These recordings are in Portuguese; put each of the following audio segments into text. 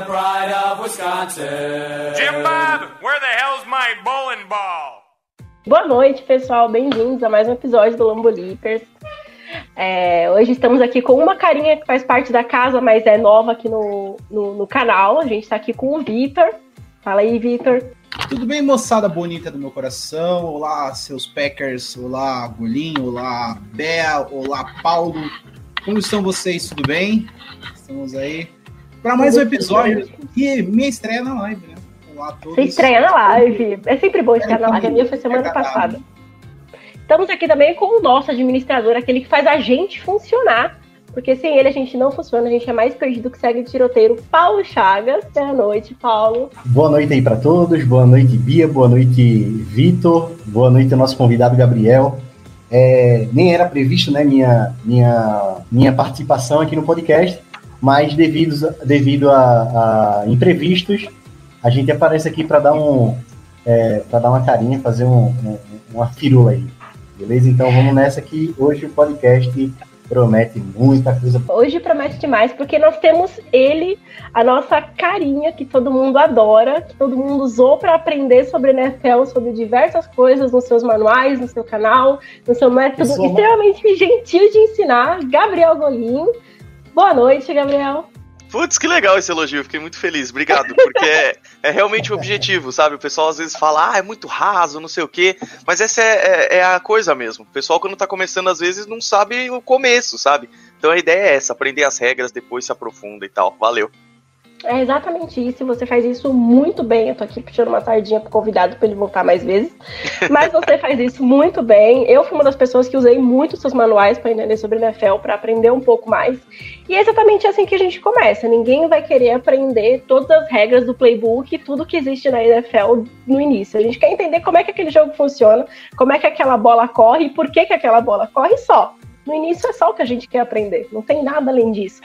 the pride of Wisconsin. Jim Bob, where the hell's my bowling ball? Boa noite, pessoal. Bem-vindos a mais um episódio do Lombo Leapers. É, hoje estamos aqui com uma carinha que faz parte da casa, mas é nova aqui no, no, no canal. A gente está aqui com o Vitor. Fala aí, Vitor. Tudo bem, moçada bonita do meu coração? Olá, seus Packers. Olá, Golinho. Olá, Bel. Olá, Paulo. Como estão vocês? Tudo bem? Estamos aí para mais um episódio e minha estreia na live, né? Olá a todos. Você estreia na live. É sempre bom estar na live. A minha foi semana É passada. Estamos aqui também com o nosso administrador, aquele que faz a gente funcionar. Porque sem ele a gente não funciona, a gente é mais perdido que segue de tiroteiro. Paulo Chagas. Boa noite, Paulo. Boa noite aí para todos, boa noite Bia, boa noite Vitor, boa noite ao nosso convidado Gabriel. É, nem era previsto né, minha, minha, minha participação aqui no podcast, mas devido, devido a, a imprevistos, a gente aparece aqui para dar um é, para dar uma carinha, fazer um, um- uma firula aí, beleza? Então vamos nessa que hoje o podcast promete muita coisa. Hoje promete demais, porque nós temos ele, a nossa carinha, que todo mundo adora, que todo mundo usou para aprender sobre NFL, sobre diversas coisas nos seus manuais, no seu canal, no seu método Pessoal, extremamente gentil de ensinar, Gabriel Golim. Boa noite, Gabriel. Putz, que legal esse elogio, fiquei muito feliz, obrigado, porque é, é realmente o objetivo, sabe? O pessoal às vezes fala, ah, é muito raso, não sei o quê, mas essa é, é- é a coisa mesmo. O pessoal, quando tá começando, às vezes não sabe o começo, sabe? Então a ideia é essa, aprender as regras, depois se aprofunda e tal. Valeu. É exatamente isso, e você faz isso muito bem. Eu tô aqui puxando uma sardinha pro convidado para ele voltar mais vezes. Mas você faz isso muito bem. Eu fui uma das pessoas que usei muito seus manuais para entender sobre NFL, para aprender um pouco mais. E é exatamente assim que a gente começa. Ninguém vai querer aprender todas as regras do playbook, tudo que existe na NFL no início. A gente quer entender como é que aquele jogo funciona, como é que aquela bola corre e por que, que aquela bola corre só. No início é só o que a gente quer aprender, não tem nada além disso.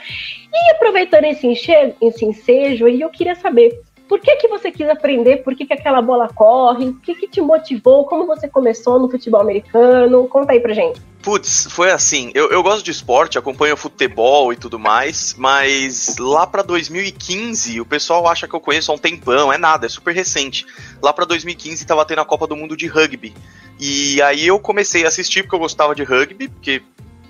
E aproveitando esse, enche- esse ensejo eu queria saber por que, que você quis aprender, por que, que aquela bola corre, o que, que te motivou, como você começou no futebol americano, conta aí pra gente. Putz, foi assim. Eu, eu gosto de esporte, acompanho futebol e tudo mais, mas lá pra 2015 o pessoal acha que eu conheço há um tempão, é nada, é super recente. Lá pra 2015 tava tendo a Copa do Mundo de Rugby. E aí eu comecei a assistir porque eu gostava de rugby, porque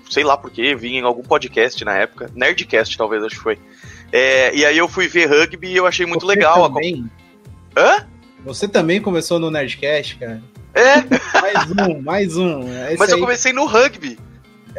sei lá porquê, vi em algum podcast na época, Nerdcast talvez, acho que foi. É, e aí eu fui ver rugby e eu achei muito Você legal. a Também, Hã? você também começou no Nerdcast, cara? É, Mais um, mais um. É mas eu aí. comecei no rugby.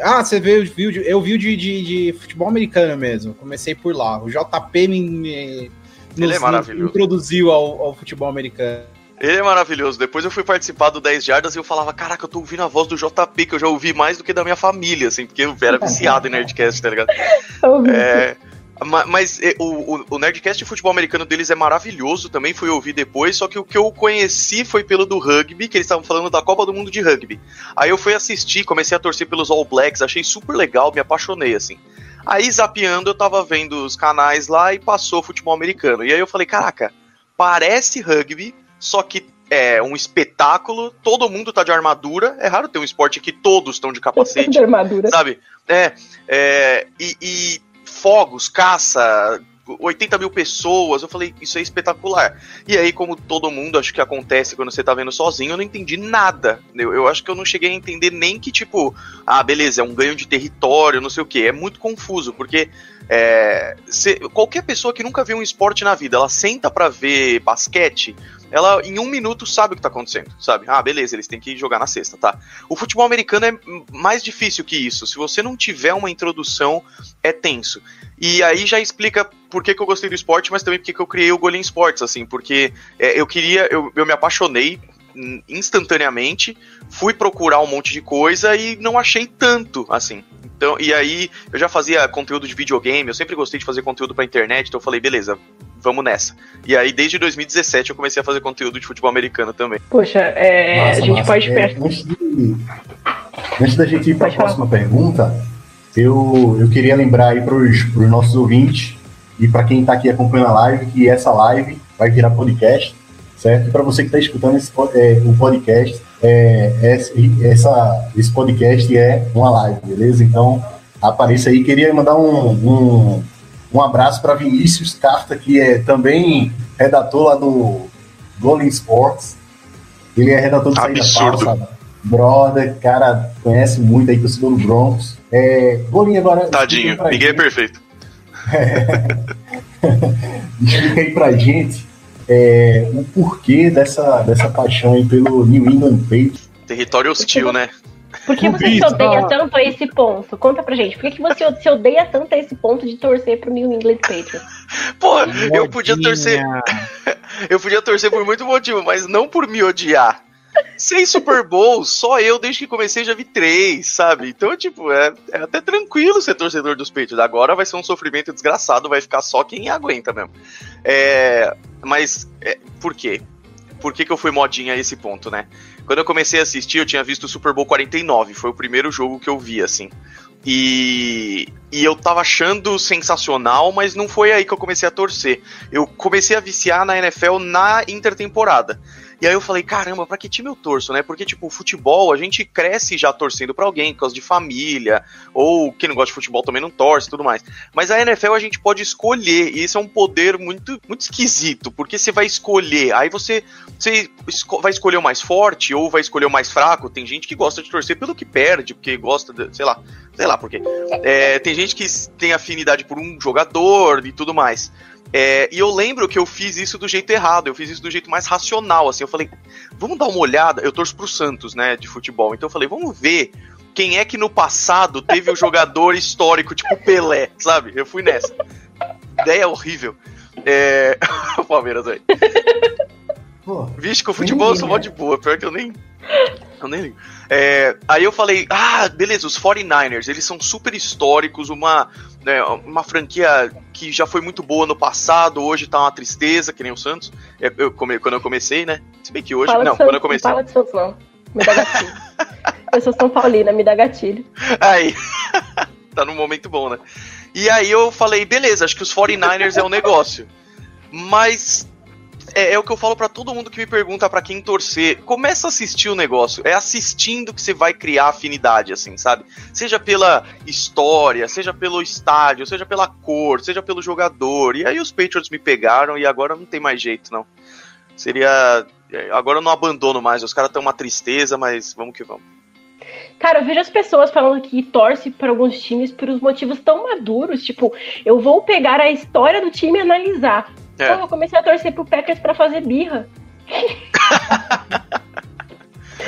Ah, você viu, eu vi de, de, de futebol americano mesmo. Comecei por lá. O JP me, me Ele é maravilhoso. introduziu ao, ao futebol americano. Ele é maravilhoso. Depois eu fui participar do 10 Jardas e eu falava, caraca, eu tô ouvindo a voz do JP, que eu já ouvi mais do que da minha família, assim, porque eu era viciado em Nerdcast, tá ligado? É, ma- mas o, o- o Nerdcast de futebol americano deles é maravilhoso, também fui ouvir depois, só que o que eu conheci foi pelo do rugby, que eles estavam falando da Copa do Mundo de Rugby. Aí eu fui assistir, comecei a torcer pelos All Blacks, achei super legal, me apaixonei, assim. Aí, zapeando, eu tava vendo os canais lá e passou futebol americano. E aí eu falei, caraca, parece rugby, só que é um espetáculo, todo mundo tá de armadura. É raro ter um esporte que todos estão de capacete de armadura. sabe? É, é e, e fogos, caça, 80 mil pessoas. Eu falei, isso é espetacular. E aí, como todo mundo, acho que acontece quando você tá vendo sozinho, eu não entendi nada. Eu, eu acho que eu não cheguei a entender nem que, tipo, ah, beleza, é um ganho de território, não sei o que. É muito confuso, porque é, cê- qualquer pessoa que nunca viu um esporte na vida, ela senta pra ver basquete, ela em um minuto sabe o que tá acontecendo, sabe? Ah, beleza, eles têm que jogar na sexta, tá? O futebol americano é mais difícil que isso. Se você não tiver uma introdução, é tenso. E aí já explica por que, que eu gostei do esporte, mas também por que, eu criei o Golem Sports, assim, porque é, eu queria, eu, eu me apaixonei instantaneamente, fui procurar um monte de coisa e não achei tanto, assim. Então, e aí eu já fazia conteúdo de videogame, eu sempre gostei de fazer conteúdo pra internet, então eu falei, beleza, vamos nessa. E aí, desde 2017, eu comecei a fazer conteúdo de futebol americano também. Poxa, é, Massa, a gente massa. pode É, antes, de, antes da gente ir para a Pode falar. próxima pergunta, eu, eu queria lembrar aí para os nossos ouvintes e para quem está aqui acompanhando a live que essa live vai virar podcast, certo? E para você que está escutando esse, é, o podcast, é, esse- essa, esse podcast é uma live, beleza? Então apareça aí. Queria mandar um, um, um abraço para Vinícius Carta, que é também redator lá do Golden Sports. Ele é redator do Saída Absurdo. Falsa. Brother, cara, conhece muito aí, torcedor do Broncos. É, Golinho, agora. Tadinho, ninguém é gente- perfeito. Explica aí pra gente é, o porquê dessa, dessa paixão aí pelo New England Patriots. Território hostil, né? Por que você se odeia tanto a esse ponto? Conta pra gente. Por que, que você se odeia tanto a esse ponto de torcer pro New England Patriots? Porra, eu podia torcer. Eu podia torcer por muito motivo, mas não por me odiar. Seis Super Bowls, só eu, desde que comecei, já vi três, sabe? Então, tipo, é, é até tranquilo ser torcedor dos Patriots. Agora vai ser um sofrimento desgraçado, vai ficar só quem aguenta mesmo. É, mas, é, por quê? Por que, que eu fui modinha a esse ponto, né? Quando eu comecei a assistir, eu tinha visto o Super Bowl 49, foi o primeiro jogo que eu vi, assim. E, e eu tava achando sensacional, mas não foi aí que eu comecei a torcer. Eu comecei a viciar na NFL na intertemporada. E aí eu falei, caramba, pra que time eu torço, né? Porque, tipo, futebol, a gente cresce já torcendo pra alguém, por causa de família, ou quem não gosta de futebol também não torce tudo mais. Mas a NFL a gente pode escolher, e isso é um poder muito, muito esquisito, porque você vai escolher, aí você, você esco- vai escolher o mais forte, ou vai escolher o mais fraco. Tem gente que gosta de torcer pelo que perde, porque gosta, de, sei lá, sei lá por quê. É, tem gente que tem afinidade por um jogador e tudo mais. É, e eu lembro que eu fiz isso do jeito errado, eu fiz isso do jeito mais racional, assim, eu falei, vamos dar uma olhada, eu torço pro Santos, né, de futebol, então eu falei, vamos ver quem é que no passado teve um jogador histórico, tipo Pelé, sabe? Eu fui nessa. Ideia horrível. É... o Palmeiras aí. Pô, Vixe, com o futebol eu sou mó de boa, pior que eu nem. Eu nem ligo. É, aí eu falei, ah, beleza, os 49ers, eles são super históricos, uma, né, uma franquia que já foi muito boa no passado, hoje tá uma tristeza, que nem o Santos. Eu, eu come- quando eu comecei, né? Se bem que hoje. Fala não, Santos, quando eu comecei. Não fala de Santos, não. Me dá gatilho. eu sou São Paulina, me dá gatilho. Aí. tá num momento bom, né? E aí eu falei, beleza, acho que os 49ers é um negócio. Mas é, é o que eu falo pra todo mundo que me pergunta pra quem torcer. Começa a assistir o negócio. É assistindo que você vai criar afinidade, assim, sabe? Seja pela história, seja pelo estádio, seja pela cor, seja pelo jogador. E aí os Patriots me pegaram e agora não tem mais jeito, não. Seria. é, Agora eu não abandono mais. Os caras estão uma tristeza, mas vamos que vamos. Cara, eu vejo as pessoas falando que torce para alguns times por uns motivos tão maduros, tipo, eu vou pegar a história do time e analisar. É. Pô, eu comecei a torcer pro Packers pra fazer birra.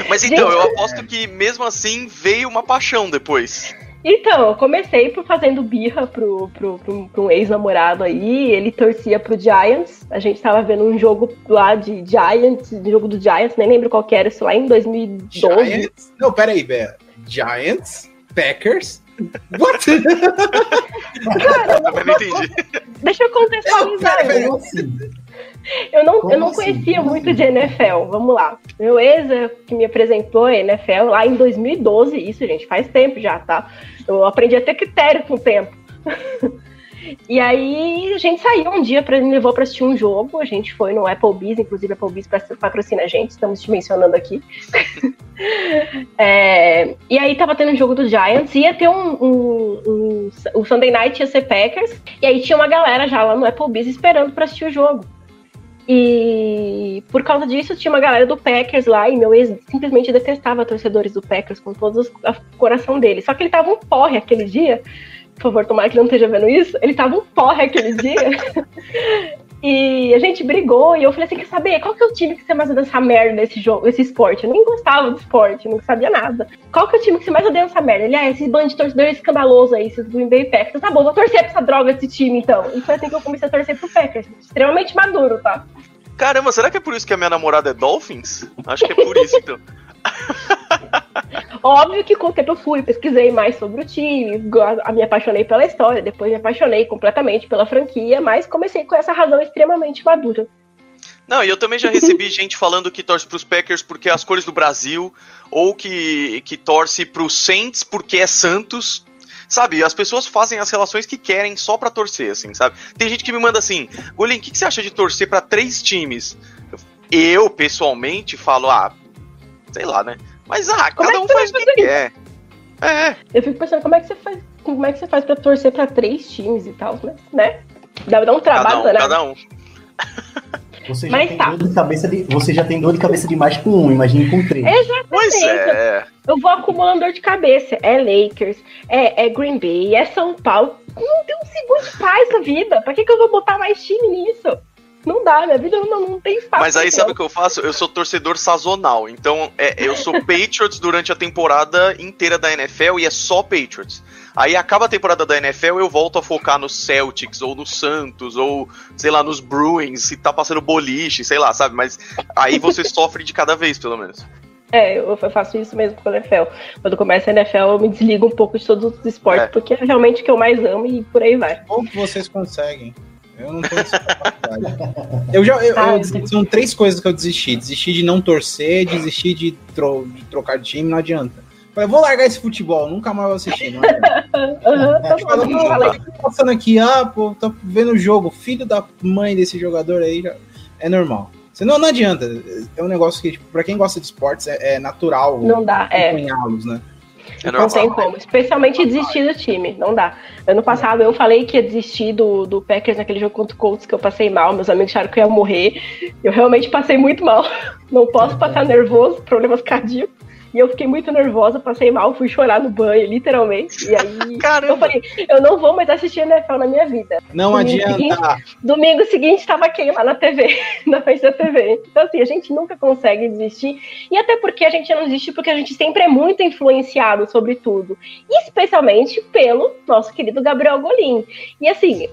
Mas então, Gente, eu aposto que mesmo assim veio uma paixão depois. Então, eu comecei por fazendo birra pro, pro, pro, pro um ex-namorado aí, ele torcia pro Giants. A gente tava vendo um jogo lá de Giants, de jogo do Giants, nem lembro qual que era, isso lá em 2012. Giants? Não, peraí, Bé. Giants? Packers? What? Eu também não entendi. Deixa eu contextualizar. Eu- assim? Eu não, Como eu não assim? conhecia Como muito assim? de NFL. Vamos lá. Meu ex é que me apresentou a NFL lá em 2012. Isso, gente, faz tempo já, tá? Eu aprendi a ter critério com o tempo. e aí a gente saiu um dia, pra, ele me levou pra assistir um jogo. A gente foi no Applebee's, inclusive Applebee's patrocina a gente, estamos te mencionando aqui. É, e aí tava tendo um jogo do Giants, ia ter um, um, um- O Sunday Night ia ser Packers, e aí tinha uma galera já lá no Applebee's esperando pra assistir o jogo. E por causa disso, tinha uma galera do Packers lá, e meu ex simplesmente detestava torcedores do Packers com todo o coração dele. Só que ele tava um porre aquele dia. Por favor, tomara que não esteja vendo isso. Ele tava um porre aquele dia. E a gente brigou e eu falei assim: quer saber? Qual que é o time que você mais odeia nessa merda desse jogo, esse esporte? Eu nem gostava do esporte, não sabia nada. Qual que é o time que você mais odeia nessa merda? Ele, ah, esse bando de torcedor escandaloso aí, esses Green Bay Packers. Tá bom, vou torcer pra essa droga desse time então. E foi assim que eu comecei a torcer pro Packers. Extremamente maduro, tá? Caramba, será que é por isso que a minha namorada é Dolphins? Acho que é por isso, então. Óbvio que com o tempo eu fui, pesquisei mais sobre o time, me apaixonei pela história, depois me apaixonei completamente pela franquia, mas comecei com essa razão extremamente madura. Não, e eu também já recebi gente falando que torce pros Packers porque é as cores do Brasil, ou que, que torce pro Saints porque é Santos. Sabe, as pessoas fazem as relações que querem só pra torcer, assim, sabe? Tem gente que me manda assim, Golim, o que, que você acha de torcer para três times? Eu, pessoalmente, falo, ah, sei lá, né? Mas ah, como cada é um faz o que quer. É. Eu fico pensando como é que você faz, como é que você faz para torcer para três times e tal, né? né? Dá, dá um trabalho, cada um, né? Cada um. Você já, tem tá. dor de cabeça de, você já tem dor de cabeça demais com um, imagine com três. Exatamente. Pois é. Eu vou acumulando dor de cabeça. É Lakers, é, é Green Bay, é São Paulo. Não tem um segundo de paz na vida. Pra que, que eu vou botar mais time nisso? Não dá, minha vida não, não tem espaço. Mas aí sabe o que eu faço? Eu sou torcedor sazonal. Então é, eu sou Patriots durante a temporada inteira da NFL e é só Patriots. Aí acaba a temporada da NFL, eu volto a focar no Celtics, ou no Santos, ou, sei lá, nos Bruins, se tá passando boliche, sei lá, sabe? Mas aí você sofre de cada vez, pelo menos. É, eu faço isso mesmo com a NFL. Quando começa a NFL, eu me desligo um pouco de todos os esportes, é. porque é realmente o que eu mais amo e por aí vai. Como que vocês conseguem? Eu não tenho essa capacidade. eu já, eu, eu, ah, são três coisas que eu desisti. Desisti de não torcer, desisti de, tro, de trocar de time, não adianta. Falei, vou largar esse futebol, nunca mais vou assistir. Não uhum, tá passando aqui, ah, pô, tô vendo o jogo, filho da mãe desse jogador aí, já... é normal. Não, não adianta. É um negócio que, tipo, pra quem gosta de esportes, é, é natural não dá, é. né? É não tem como, especialmente desistir do time, não dá. Ano passado eu falei que ia desistir do, do Packers naquele jogo contra o Colts que eu passei mal, meus amigos acharam que eu ia morrer. Eu realmente passei muito mal. Não posso passar nervoso, problemas cardíacos. E eu fiquei muito nervosa, passei mal, fui chorar no banho, literalmente. E aí Caramba. eu falei, eu não vou mais assistir NFL na minha vida. Não domingo adianta. Seguinte, domingo seguinte estava quem lá na TV, na frente da TV. Então, assim, a gente nunca consegue desistir. E até porque a gente não desiste, porque a gente sempre é muito influenciado sobre tudo. Especialmente pelo nosso querido Gabriel Golim. E assim,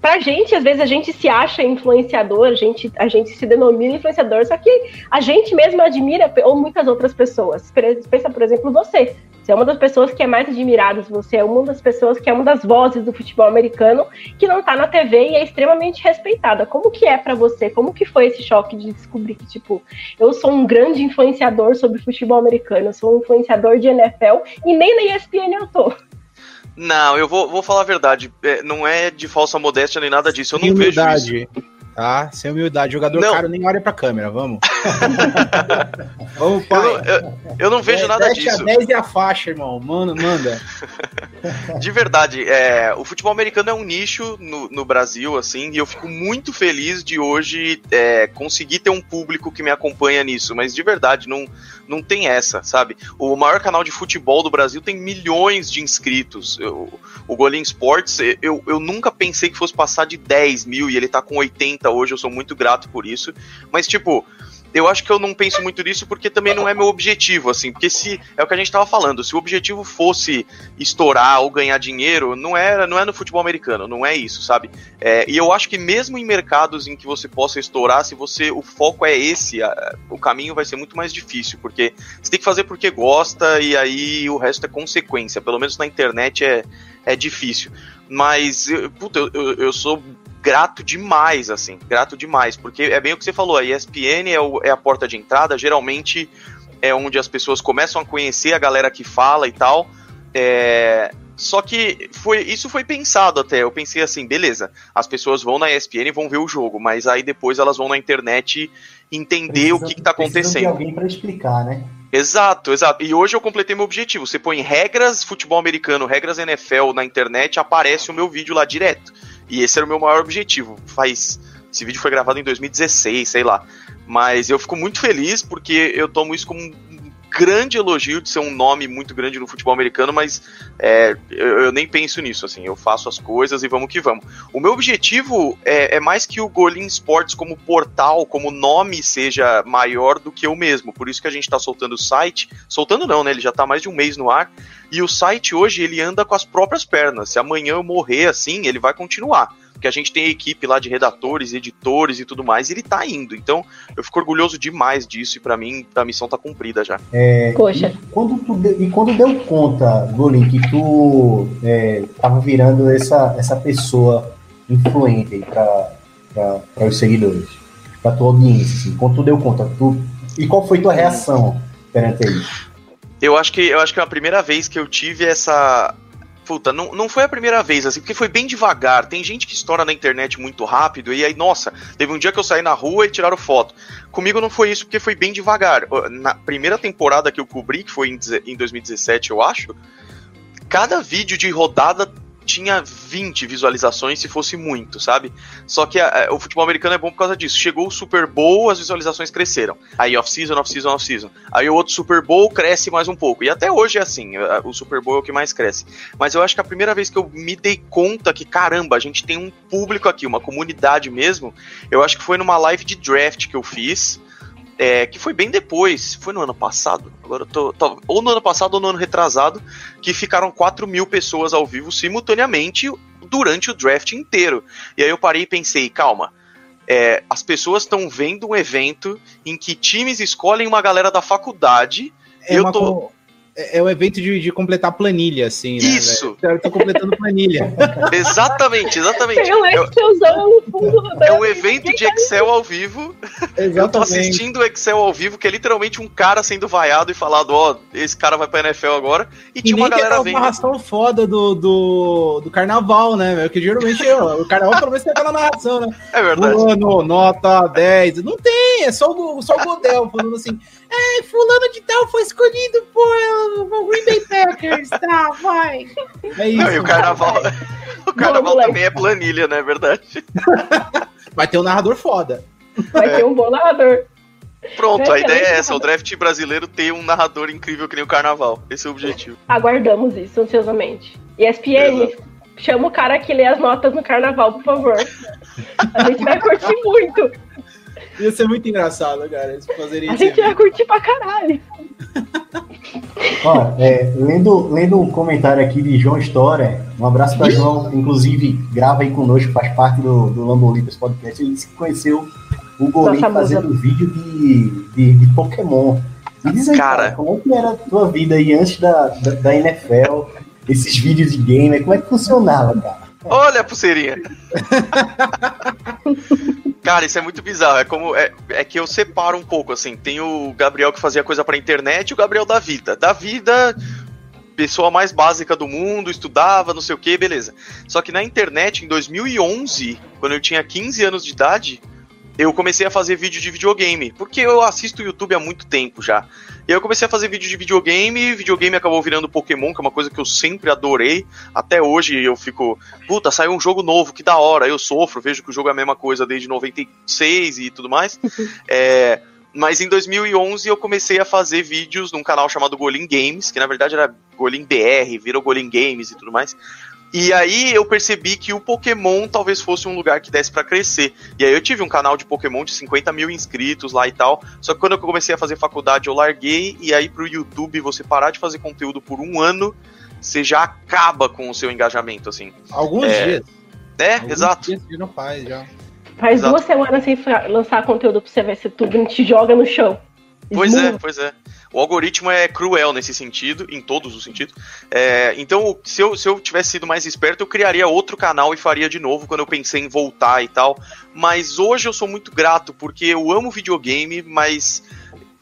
pra gente, às vezes a gente se acha influenciador, a gente, a gente se denomina influenciador, só que a gente mesmo admira, ou muitas outras pessoas. Pensa, por exemplo, você. Você é uma das pessoas que é mais admirada, você é uma das pessoas que é uma das vozes do futebol americano que não tá na TV e é extremamente respeitada. Como que é para você? Como que foi esse choque de descobrir que, tipo, eu sou um grande influenciador sobre futebol americano, eu sou um influenciador de NFL e nem na ESPN eu tô? Não, eu vou, vou falar a verdade. É, não é de falsa modéstia nem nada disso. Eu não humildade, vejo isso. Tá? Sem humildade. Jogador não. caro nem olha pra câmera, vamos. vamos, pai. Eu, eu, eu não vejo é, nada disso. A 10 e a faixa, irmão. Mano, manda. De verdade, é, o futebol americano é um nicho no, no Brasil, assim, e eu fico muito feliz de hoje é, conseguir ter um público que me acompanha nisso. Mas de verdade, não, não tem essa, sabe? O maior canal de futebol do Brasil tem milhões de inscritos. Eu, o Golim Sports, eu, eu nunca pensei que fosse passar de 10 mil e ele tá com 80 hoje, eu sou muito grato por isso. Mas, tipo, eu acho que eu não penso muito nisso porque também não é meu objetivo, assim, porque se é o que a gente estava falando, se o objetivo fosse estourar ou ganhar dinheiro, não é, não é no futebol americano, não é isso, sabe? É, e eu acho que mesmo em mercados em que você possa estourar, se você o foco é esse, a, o caminho vai ser muito mais difícil, porque você tem que fazer porque gosta e aí o resto é consequência. Pelo menos na internet é, é difícil. Mas, puta, eu, eu, eu sou grato demais, assim, grato demais, porque é bem o que você falou, a ESPN é, o, é a porta de entrada, geralmente é onde as pessoas começam a conhecer a galera que fala e tal. É, só que foi, isso foi pensado até. Eu pensei assim, beleza, as pessoas vão na ESPN e vão ver o jogo, mas aí depois elas vão na internet entender precisa, o que, está acontecendo. De alguém para explicar, né? Exato, exato. E hoje eu completei meu objetivo. Você põe regras futebol americano, regras NFL na internet, aparece o meu vídeo lá direto. E esse era o meu maior objetivo. Faz. Esse vídeo foi gravado em 2016, sei lá. Mas eu fico muito feliz porque eu tomo isso como um grande elogio de ser um nome muito grande no futebol americano, mas é, eu, eu, nem penso nisso, assim, eu faço as coisas e vamos que vamos. O meu objetivo é, é mais que o Golin Sports como portal, como nome seja maior do que eu mesmo, por isso que a gente está soltando o site, soltando não, né, ele já está mais de um mês no ar, e o site hoje ele anda com as próprias pernas, se amanhã eu morrer assim, ele vai continuar porque a gente tem a equipe lá de redatores, editores e tudo mais, e ele tá indo. Então, eu fico orgulhoso demais disso, e para mim, a missão tá cumprida já. É, Poxa. E quando, tu, e quando deu conta, Golim, que tu é, tava virando essa, essa pessoa influente aí para os seguidores, para tua audiência, assim, quando tu deu conta, tu, e qual foi tua reação perante isso? Eu acho que eu acho que é a primeira vez que eu tive essa Puta, não, não foi a primeira vez, assim, porque foi bem devagar. Tem gente que estoura na internet muito rápido, e aí, nossa, teve um dia que eu saí na rua e tiraram foto. Comigo não foi isso, porque foi bem devagar. Na primeira temporada que eu cobri, que foi em 2017, eu acho, cada vídeo de rodada tinha 20 visualizações se fosse muito, sabe? Só que a, a, o futebol americano é bom por causa disso. Chegou o Super Bowl, as visualizações cresceram. Aí off-season, off-season, off-season. Aí o outro Super Bowl cresce mais um pouco. E até hoje é assim, o Super Bowl é o que mais cresce. Mas eu acho que a primeira vez que eu me dei conta que, caramba, a gente tem um público aqui, uma comunidade mesmo, eu acho que foi numa live de draft que eu fiz é, que foi bem depois, foi no ano passado, agora eu tô, tô, ou no ano passado ou no ano retrasado, que ficaram 4 mil pessoas ao vivo simultaneamente durante o draft inteiro. E aí eu parei e pensei, calma, é, as pessoas estão vendo um evento em que times escolhem uma galera da faculdade. É eu tô. É o evento de, de completar planilha, assim, né? Isso! Véio? Eu tô completando planilha. exatamente, exatamente. Tem um Excelzão no fundo É um evento de Excel ao vivo. Exatamente. Eu tô assistindo o Excel ao vivo, que é literalmente um cara sendo vaiado e falado, ó, oh, esse cara vai pra NFL agora. E, e tinha uma galera vendo. uma narração foda do, do, do carnaval, né, velho? Que geralmente eu, o carnaval pelo menos tem aquela narração, né? É verdade. Fulano, nota 10. Não tem, é só o, só o Godel falando assim. É, fulano de tal foi escolhido por o Green Bay Packers, tá, vai. É isso. Não, e o carnaval, o carnaval também é planilha, né? É verdade. Vai ter um narrador foda. Vai é. ter um bom narrador. Pronto, a ideia é essa: o draft brasileiro ter um narrador incrível que nem o carnaval. Esse é o objetivo. Aguardamos isso ansiosamente. E ESPN, Exato. chama o cara que lê as notas no carnaval, por favor. A gente vai curtir muito. Ia ser muito engraçado, cara. Eles a gente vai curtir pra caralho. Ó, é, lendo, lendo um comentário aqui de João História, um abraço para João, inclusive grava aí conosco, faz parte do, do Lambolipers Podcast. Ele se conheceu o Golinho fazendo vídeo de, de, de, Pokémon. E diz aí, cara, cara, como é que era a tua vida aí antes da, da, da NFL, esses vídeos de gamer, como é que funcionava, cara? Olha a pulseirinha. Cara, isso é muito bizarro. É como. É, é que eu separo um pouco, assim. Tem o Gabriel que fazia coisa pra internet e o Gabriel da vida. Da vida, pessoa mais básica do mundo, estudava, não sei o que, beleza. Só que na internet, em 2011, quando eu tinha 15 anos de idade, eu comecei a fazer vídeo de videogame, porque eu assisto YouTube há muito tempo já. E aí eu comecei a fazer vídeo de videogame, videogame acabou virando Pokémon, que é uma coisa que eu sempre adorei. Até hoje eu fico, puta, saiu um jogo novo, que da hora. Eu sofro, vejo que o jogo é a mesma coisa desde 96 e tudo mais. é, mas em 2011 eu comecei a fazer vídeos num canal chamado Golin Games, que na verdade era Golin BR, virou Golin Games e tudo mais. E aí eu percebi que o Pokémon talvez fosse um lugar que desse para crescer. E aí eu tive um canal de Pokémon de 50 mil inscritos lá e tal. Só que quando eu comecei a fazer faculdade eu larguei. E aí pro YouTube você parar de fazer conteúdo por um ano, você já acaba com o seu engajamento, assim. Alguns é... dias. É, Alguns exato. Dias não faz já. Faz Exato. duas semanas sem lançar conteúdo pra você ver se tudo te joga no chão. Pois é, pois é. O algoritmo é cruel nesse sentido, em todos os sentidos. É, então, se eu, se eu tivesse sido mais esperto, eu criaria outro canal e faria de novo quando eu pensei em voltar e tal. Mas hoje eu sou muito grato, porque eu amo videogame, mas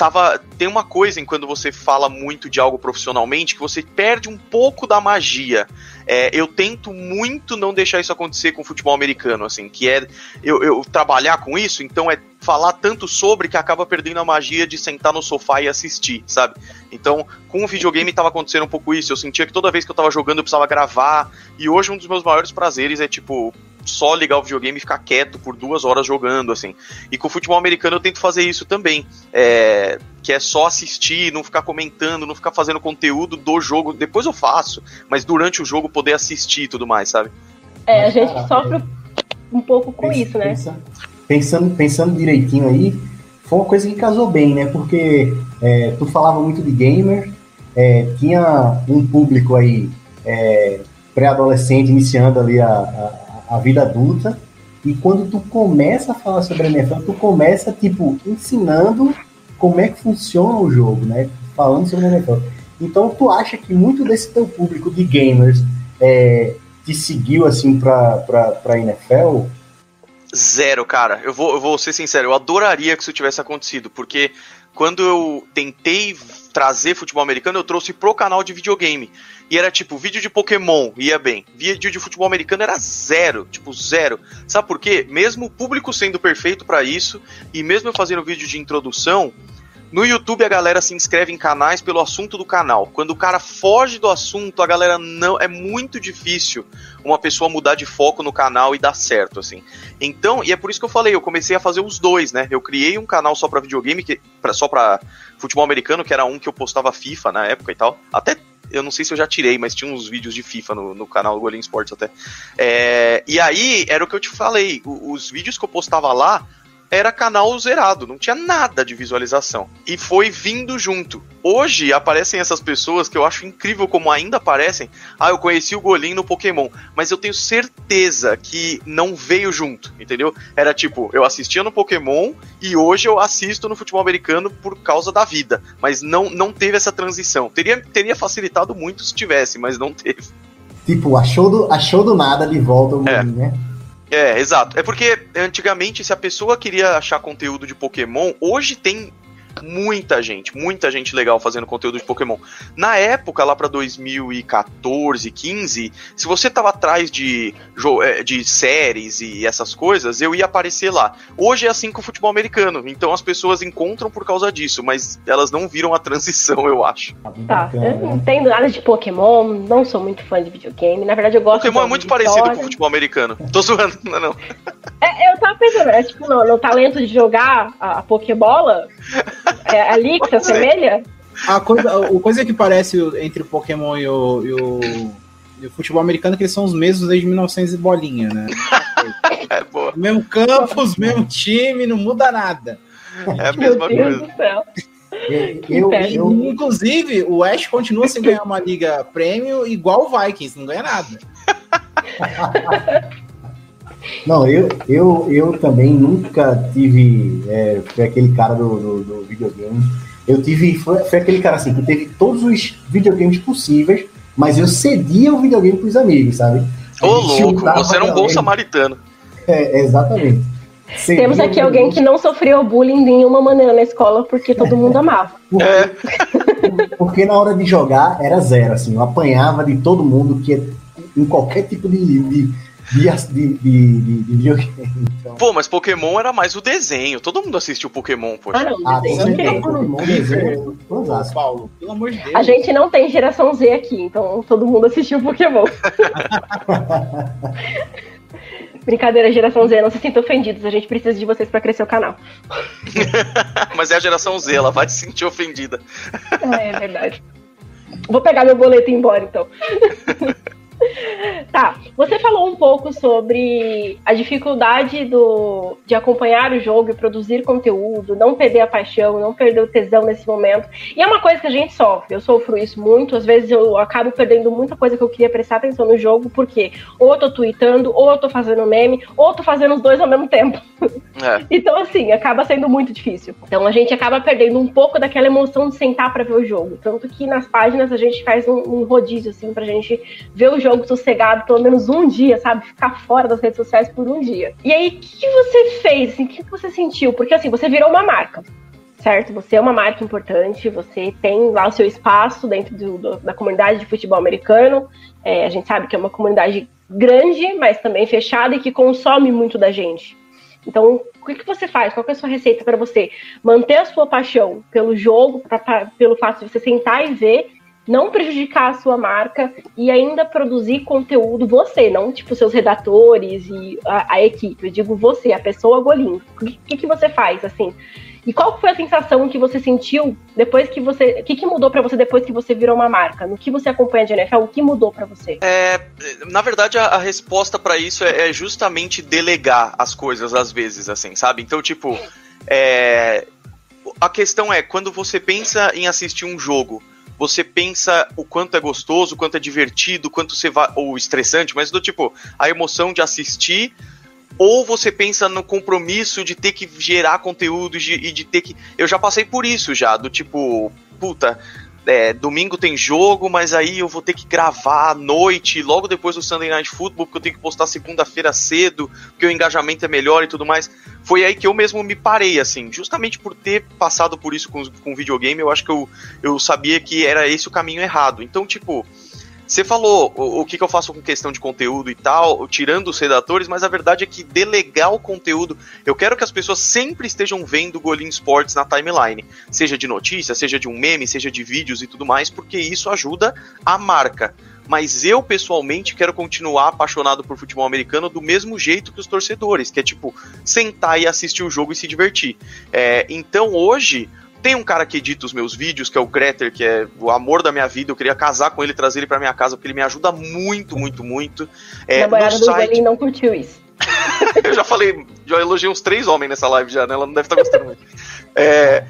tava tem uma coisa em quando você fala muito de algo profissionalmente que você perde um pouco da magia. É, eu tento muito não deixar isso acontecer com o futebol americano, assim, que é eu, eu trabalhar com isso, então é falar tanto sobre que acaba perdendo a magia de sentar no sofá e assistir, sabe? Então, com o videogame tava acontecendo um pouco isso. Eu sentia que toda vez que eu tava jogando eu precisava gravar. E hoje um dos meus maiores prazeres é tipo só ligar o videogame e ficar quieto por duas horas jogando, assim. E com o futebol americano eu tento fazer isso também. É, que é só assistir, não ficar comentando, não ficar fazendo conteúdo do jogo. Depois eu faço, mas durante o jogo poder assistir e tudo mais, sabe? É, a gente sofre um pouco com pensa, isso, né? Pensa, pensando, pensando direitinho aí, foi uma coisa que casou bem, né? Porque é, tu falava muito de gamer, é, tinha um público aí é, pré-adolescente iniciando ali a, a, a vida adulta. E quando tu começa a falar sobre a NFL, tu começa, tipo, ensinando como é que funciona o jogo, né? Falando sobre a NFL. Então, tu acha que muito desse teu público de gamers é, te seguiu, assim, pra, pra, pra NFL? Zero, cara. Eu vou, eu vou ser sincero, eu adoraria que isso tivesse acontecido, porque quando eu tentei trazer futebol americano, eu trouxe pro canal de videogame. E era tipo, vídeo de Pokémon ia bem. Vídeo de futebol americano era zero, tipo zero. Sabe por quê? Mesmo o público sendo perfeito para isso, e mesmo eu fazendo vídeo de introdução, no YouTube a galera se inscreve em canais pelo assunto do canal. Quando o cara foge do assunto, a galera não. É muito difícil uma pessoa mudar de foco no canal e dar certo, assim. Então, e é por isso que eu falei, eu comecei a fazer os dois, né? Eu criei um canal só pra videogame, que, pra, só pra futebol americano, que era um que eu postava FIFA na época e tal. Até eu não sei se eu já tirei, mas tinha uns vídeos de FIFA no, no canal do Golim Sports até. É, e aí, era o que eu te falei, os vídeos que eu postava lá era canal zerado, não tinha nada de visualização. E foi vindo junto. Hoje aparecem essas pessoas que eu acho incrível como ainda aparecem. Ah, eu conheci o Golim no Pokémon, mas eu tenho certeza que não veio junto, entendeu? Era tipo, eu assistia no Pokémon e hoje eu assisto no futebol americano por causa da vida, mas não não teve essa transição. Teria teria facilitado muito se tivesse, mas não teve. Tipo, achou do, achou do nada de volta o É. Golim, né? É, exato. É porque antigamente, se a pessoa queria achar conteúdo de Pokémon, hoje tem muita gente, muita gente legal fazendo conteúdo de Pokémon. Na época, lá pra 2014, 15, se você tava atrás de, eh, de séries e essas coisas, eu ia aparecer lá. Hoje é assim com o futebol americano, então as pessoas encontram por causa disso, mas elas não viram a transição, eu acho. Tá bem Tá, eu não entendo nada de Pokémon, não sou muito fã de videogame. Na verdade, eu gosto Pokémon é muito parecido história. com o futebol americano. Tô zoando, não, não. É, eu tava pensando, é tipo, no, no talento de jogar a, a Pokébola, é ali que se assemelha. A coisa, a coisa que parece o- entre o Pokémon e o, e o, e o futebol americano é que eles são os mesmos desde 1900 e bolinha, né? É boa. O mesmo campo, os mesmo time, não muda nada. É a Meu mesma Deus coisa. do céu. Eu, eu, Inclusive, o Ash continua sem ganhar uma liga prêmio igual o Vikings, não ganha nada. Não, eu, eu, eu também nunca tive. É, foi aquele cara do, do, do videogame. Eu tive. Foi, foi aquele cara assim que teve todos os videogames possíveis, mas eu cedia o videogame pros amigos, sabe? Ô, louco, você era um bom samaritano. É, exatamente. Cedia Temos aqui alguém que não sofreu bullying de nenhuma maneira na escola porque todo mundo amava. Porque, É. porque na hora de jogar era zero, assim. Eu apanhava de todo mundo que é em qualquer tipo de, de, de, de, de, de- de videogame. Então, Pô, mas Pokémon era mais o desenho. Todo mundo assistiu Pokémon, poxa. Ah, não, ah, desenho. Pokémon desenho. Paulo, pelo amor de Deus. A gente não tem geração Z aqui, então todo mundo assistiu Pokémon. Brincadeira, geração Z, não se sinta ofendidos, a gente precisa de vocês pra crescer o canal. Mas é a geração Z, ela vai se sentir ofendida. É, é verdade. Vou pegar meu boleto e ir embora, então. Tá, você falou um pouco sobre a dificuldade do, de acompanhar o jogo e produzir conteúdo, não perder a paixão, não perder o tesão nesse momento. E é uma coisa que a gente sofre, eu sofro isso muito, às vezes eu acabo perdendo muita coisa que eu queria prestar atenção no jogo, porque ou eu tô tweetando, ou eu tô fazendo meme, ou eu tô fazendo os dois ao mesmo tempo. É. Então, assim, acaba sendo muito difícil. Então, a gente acaba perdendo um pouco daquela emoção de sentar pra ver o jogo. Tanto que nas páginas a gente faz um, um rodízio, assim, pra gente ver o jogo sossegado pelo menos um dia, sabe? Ficar fora das redes sociais por um dia. E aí, o que, você fez? Assim, o que, você sentiu? Porque, assim, você virou uma marca. Certo? Você é uma marca importante, você tem lá o seu espaço dentro do- do- da comunidade de futebol americano. É, a gente sabe que é uma comunidade grande, mas também fechada e que consome muito da gente. Então, o que, que você faz? Qual é a sua receita para você manter a sua paixão pelo jogo, pra- pra- pelo fato de você sentar e ver, não prejudicar a sua marca e ainda produzir conteúdo você, não tipo seus redatores e a, a equipe. Eu digo você, a pessoa Golim. O que, que, você faz assim? E qual foi a sensação que você sentiu depois que você. O que, que mudou para você depois que você virou uma marca? No que você acompanha de NFL, o que mudou para você? É, na verdade, a, a resposta pra isso é, é justamente delegar as coisas às vezes, assim, sabe? Então, tipo, é, a questão é, quando você pensa em assistir um jogo, você pensa o quanto é gostoso, o quanto é divertido, o quanto você vai. ou estressante, mas do tipo, a emoção de assistir. Ou você pensa no compromisso de ter que gerar conteúdo e de, e de ter que. Eu já passei por isso já, do tipo, puta, é, domingo tem jogo, mas aí eu vou ter que gravar à noite, logo depois do Sunday Night Football, porque eu tenho que postar segunda-feira cedo, porque o engajamento é melhor e tudo mais. Foi aí que eu mesmo me parei, assim, justamente por ter passado por isso com, com videogame, eu acho que eu, eu sabia que era esse o caminho errado. Então, tipo, você falou o, o que, que, eu faço com questão de conteúdo e tal, tirando os redatores, mas a verdade é que delegar o conteúdo, eu quero que as pessoas sempre estejam vendo o Golim Sports na timeline, seja de notícia, seja de um meme, seja de vídeos e tudo mais, porque isso ajuda a marca. Mas eu, pessoalmente, quero continuar apaixonado por futebol americano do mesmo jeito que os torcedores, que é tipo, sentar e assistir o jogo e se divertir. É, então hoje, tem um cara que edita os meus vídeos, que é o Greter, que é o amor da minha vida. Eu queria casar com ele, trazer ele pra minha casa, porque ele me ajuda muito, muito, muito. É, namorada do site... não curtiu isso. eu já falei, já elogiei uns três homens nessa live já, né? Ela não deve estar tá gostando muito. É,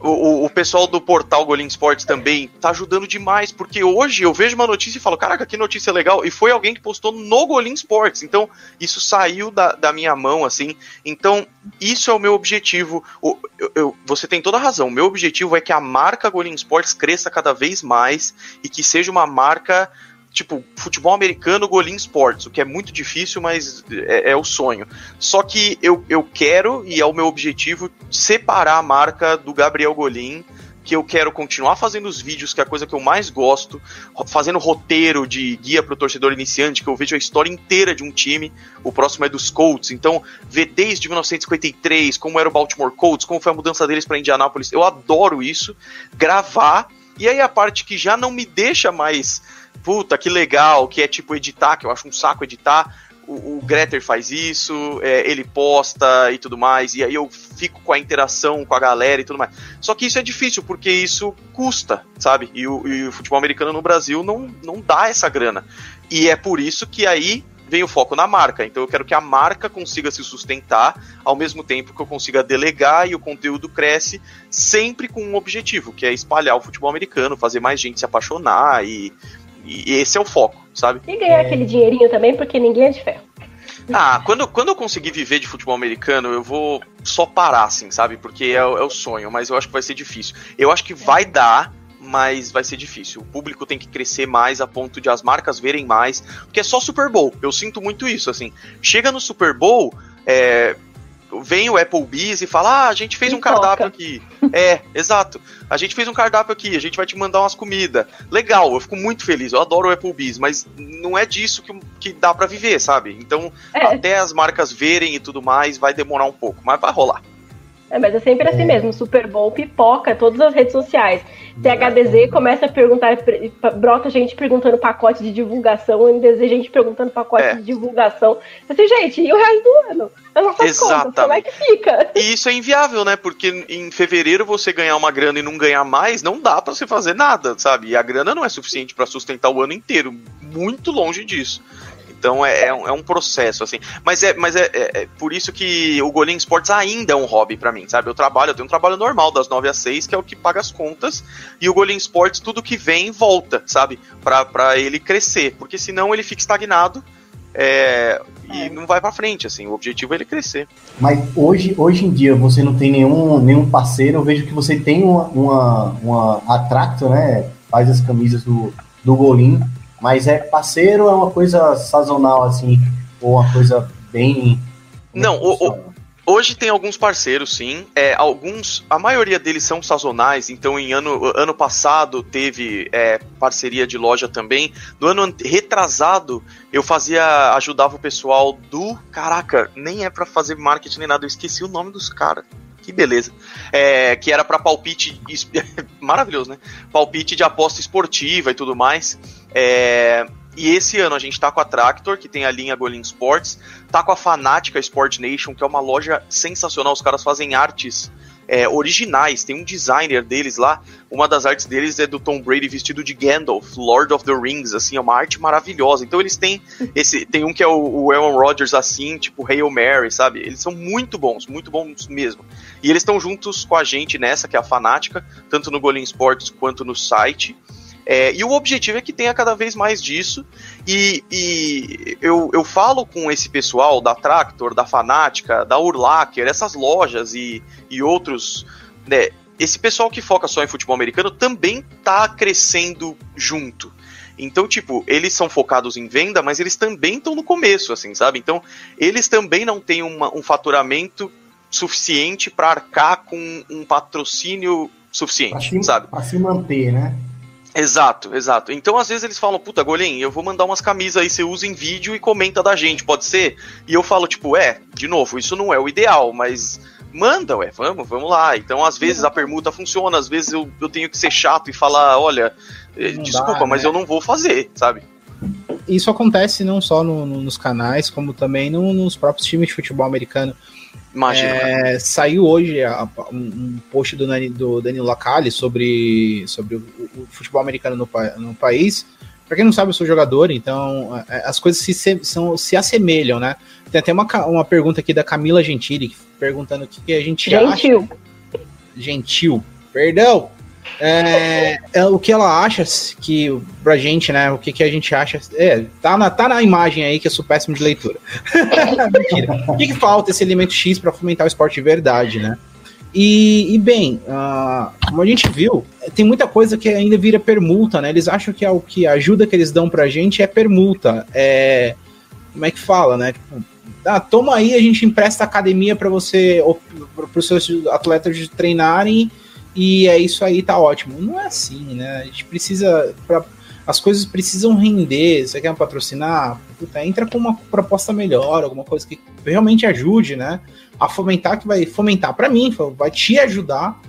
o, o, pessoal do portal Golim Sports também tá ajudando demais, porque hoje eu vejo uma notícia e falo, caraca, que notícia legal, e foi alguém que postou no Golim Sports, então isso saiu da, da minha mão, assim, então isso é o meu objetivo, o, eu, eu, você tem toda a razão, o meu objetivo é que a marca Golim Sports cresça cada vez mais e que seja uma marca tipo, futebol americano, Golim Sports, o que é muito difícil, mas é, é, o sonho. Só que eu, eu quero, e é o meu objetivo, separar a marca do Gabriel Golim, que eu quero continuar fazendo os vídeos, que é a coisa que eu mais gosto, fazendo roteiro de guia para o torcedor iniciante, que eu vejo a história inteira de um time, o próximo é dos Colts, então ver desde 1953, como era o Baltimore Colts, como foi a mudança deles para Indianápolis, eu adoro isso, gravar, e aí a parte que já não me deixa mais puta, que legal, que é tipo editar, que eu acho um saco editar. O, o Greter faz isso, é, ele posta e tudo mais, e aí eu fico com a interação com a galera e tudo mais. Só que isso é difícil, porque isso custa, sabe? E o, e o futebol americano no Brasil não, não dá essa grana. E é por isso que aí vem o foco na marca. Então eu quero que a marca consiga se sustentar ao mesmo tempo que eu consiga delegar e o conteúdo cresce sempre com um objetivo, que é espalhar o futebol americano, fazer mais gente se apaixonar e e esse é o foco, sabe? E ganhar é... aquele dinheirinho também, porque ninguém é de ferro. Ah, quando, quando eu conseguir viver de futebol americano, eu vou só parar, assim, sabe? Porque é, é o sonho, mas eu acho que vai ser difícil. Eu acho que vai dar, mas vai ser difícil. O público tem que crescer mais a ponto de as marcas verem mais, porque é só Super Bowl. Eu sinto muito isso, assim. Chega no Super Bowl, é, vem o Applebee's e fala: Ah, a gente fez um cardápio aqui. é, exato. A gente fez um cardápio aqui, a gente vai te mandar umas comidas. Legal, eu fico muito feliz, eu adoro o Applebee's, mas não é disso que, que dá para viver, sabe? Então, é. até as marcas verem e tudo mais, vai demorar um pouco, mas vai rolar. É, mas é sempre assim é. mesmo, Super Bowl pipoca todas as redes sociais. THDZ começa a perguntar, brota gente perguntando pacote de divulgação, NDZ gente perguntando pacote é. de divulgação. Assim, gente, e o resto do ano? As nossas Exatamente. contas, como é que fica? E isso é inviável, né? Porque em fevereiro você ganhar uma grana e não ganhar mais, não dá para você fazer nada, sabe? E a grana não é suficiente para sustentar o ano inteiro, muito longe disso. Então é, é, um, é um processo, assim. Mas é, mas é, é, é por isso que o Golim Sports ainda é um hobby para mim, sabe? Eu trabalho, eu tenho um trabalho normal das 9 às 6, que é o que paga as contas, e o Golim Sports, tudo que vem, volta, sabe? para ele crescer, porque senão ele fica estagnado. É, e é. não vai para frente, assim, o objetivo é ele crescer. Mas hoje, hoje em dia você não tem nenhum, nenhum parceiro, eu vejo que você tem uma, uma, uma Atracto, né? Faz as camisas do, do Golim. Mas é parceiro é uma coisa sazonal, assim, ou uma coisa bem. Não, o, o, hoje tem alguns parceiros, sim. É, alguns, a maioria deles são sazonais. Então, em ano, ano passado teve é, parceria de loja também. No ano retrasado, eu fazia, ajudava o pessoal do. Caraca, nem é para fazer marketing nem nada. Eu esqueci o nome dos caras que beleza. É, que era para palpite. maravilhoso, né? Palpite de aposta esportiva e tudo mais. É, e esse ano a gente tá com a Tractor, que tem a linha Golin Sports, tá com a Fanática Sport Nation, que é uma loja sensacional, os caras fazem artes é, originais. Tem um designer deles lá, uma das artes deles é do Tom Brady vestido de Gandalf, Lord of the Rings, assim, é uma arte maravilhosa. Então eles têm esse, tem um que é o, o Aaron Rodgers assim, tipo Hail Mary, sabe? Eles são muito bons, muito bons mesmo. E eles estão juntos com a gente nessa, que é a Fanática, tanto no Golin Sports quanto no site. É, e o objetivo é que tenha cada vez mais disso. E, e eu, eu falo com esse pessoal da Tractor, da Fanática, da Urlacher, essas lojas e, e outros. Né, esse pessoal que foca só em futebol americano também tá crescendo junto. Então, tipo, eles são focados em venda, mas eles também estão no começo, assim, sabe? Então, eles também não têm uma, um faturamento suficiente para arcar com um patrocínio suficiente, pra se, sabe? Pra se manter, né? Exato, exato. Então, às vezes eles falam, puta, Golem, eu vou mandar umas camisas aí, você usa em vídeo e comenta da gente, pode ser? E eu falo, tipo, é, de novo, isso não é o ideal, mas manda, ué, vamos, vamos lá. Então, às vezes a permuta funciona, às vezes eu, eu tenho que ser chato e falar, olha, eh, não desculpa, dá, mas né? eu não vou fazer, sabe? Isso acontece não só no, no, nos canais, como também no, nos próprios times de futebol americano. Imagina. É, saiu hoje a, um, post do, do Danilo Lacalle sobre, sobre o, o, futebol americano no, no país. Para quem não sabe, eu sou jogador, então é, as coisas se, se, são, se assemelham, né? Tem até uma, uma pergunta aqui da Camila Gentili, perguntando o que, que a gente Gentil. acha. Gentil. Perdão. É, é, o que ela acha que, pra gente, né? O que, que a gente acha. É, tá na, tá na imagem aí que eu sou péssimo de leitura. Mentira. O que, que falta esse elemento X para fomentar o esporte de verdade, né? E, e bem, uh, como a gente viu, tem muita coisa que ainda vira permuta, né? Eles acham que é o que a ajuda que eles dão pra gente é permuta. É, como é que fala, né? Tipo, ah, toma aí, a gente empresta academia para você, para os seus atletas treinarem e é isso aí, tá ótimo. Não é assim, né? A gente precisa. Pra, as coisas precisam render. Você quer patrocinar? Puta, entra com uma proposta melhor, alguma coisa que realmente ajude, né? A fomentar, que vai fomentar para mim, vai te ajudar.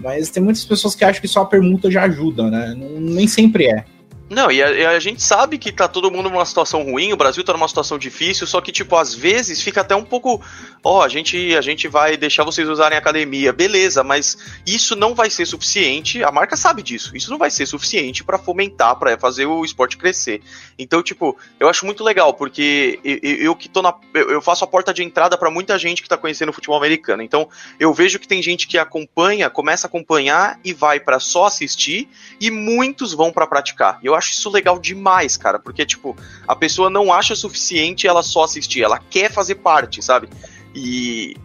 Mas tem muitas pessoas que acham que só a permuta já ajuda, né? Não, nem sempre é. Não, e a, e a, gente sabe que tá todo mundo numa situação ruim, o Brasil tá numa situação difícil, só que, tipo, às vezes fica até um pouco. Ó, oh, a gente, a gente vai deixar vocês usarem a academia, beleza, mas isso não vai ser suficiente, a marca sabe disso, isso não vai ser suficiente para fomentar, para fazer o esporte crescer. Então, tipo, eu acho muito legal, porque eu, eu que tô na. Eu faço a porta de entrada para muita gente que tá conhecendo o futebol americano. Então, eu vejo que tem gente que acompanha, começa a acompanhar e vai para só assistir, e muitos vão para praticar. Eu acho isso legal demais, cara, porque, tipo, a pessoa não acha suficiente ela só assistir, ela quer fazer parte, sabe? E.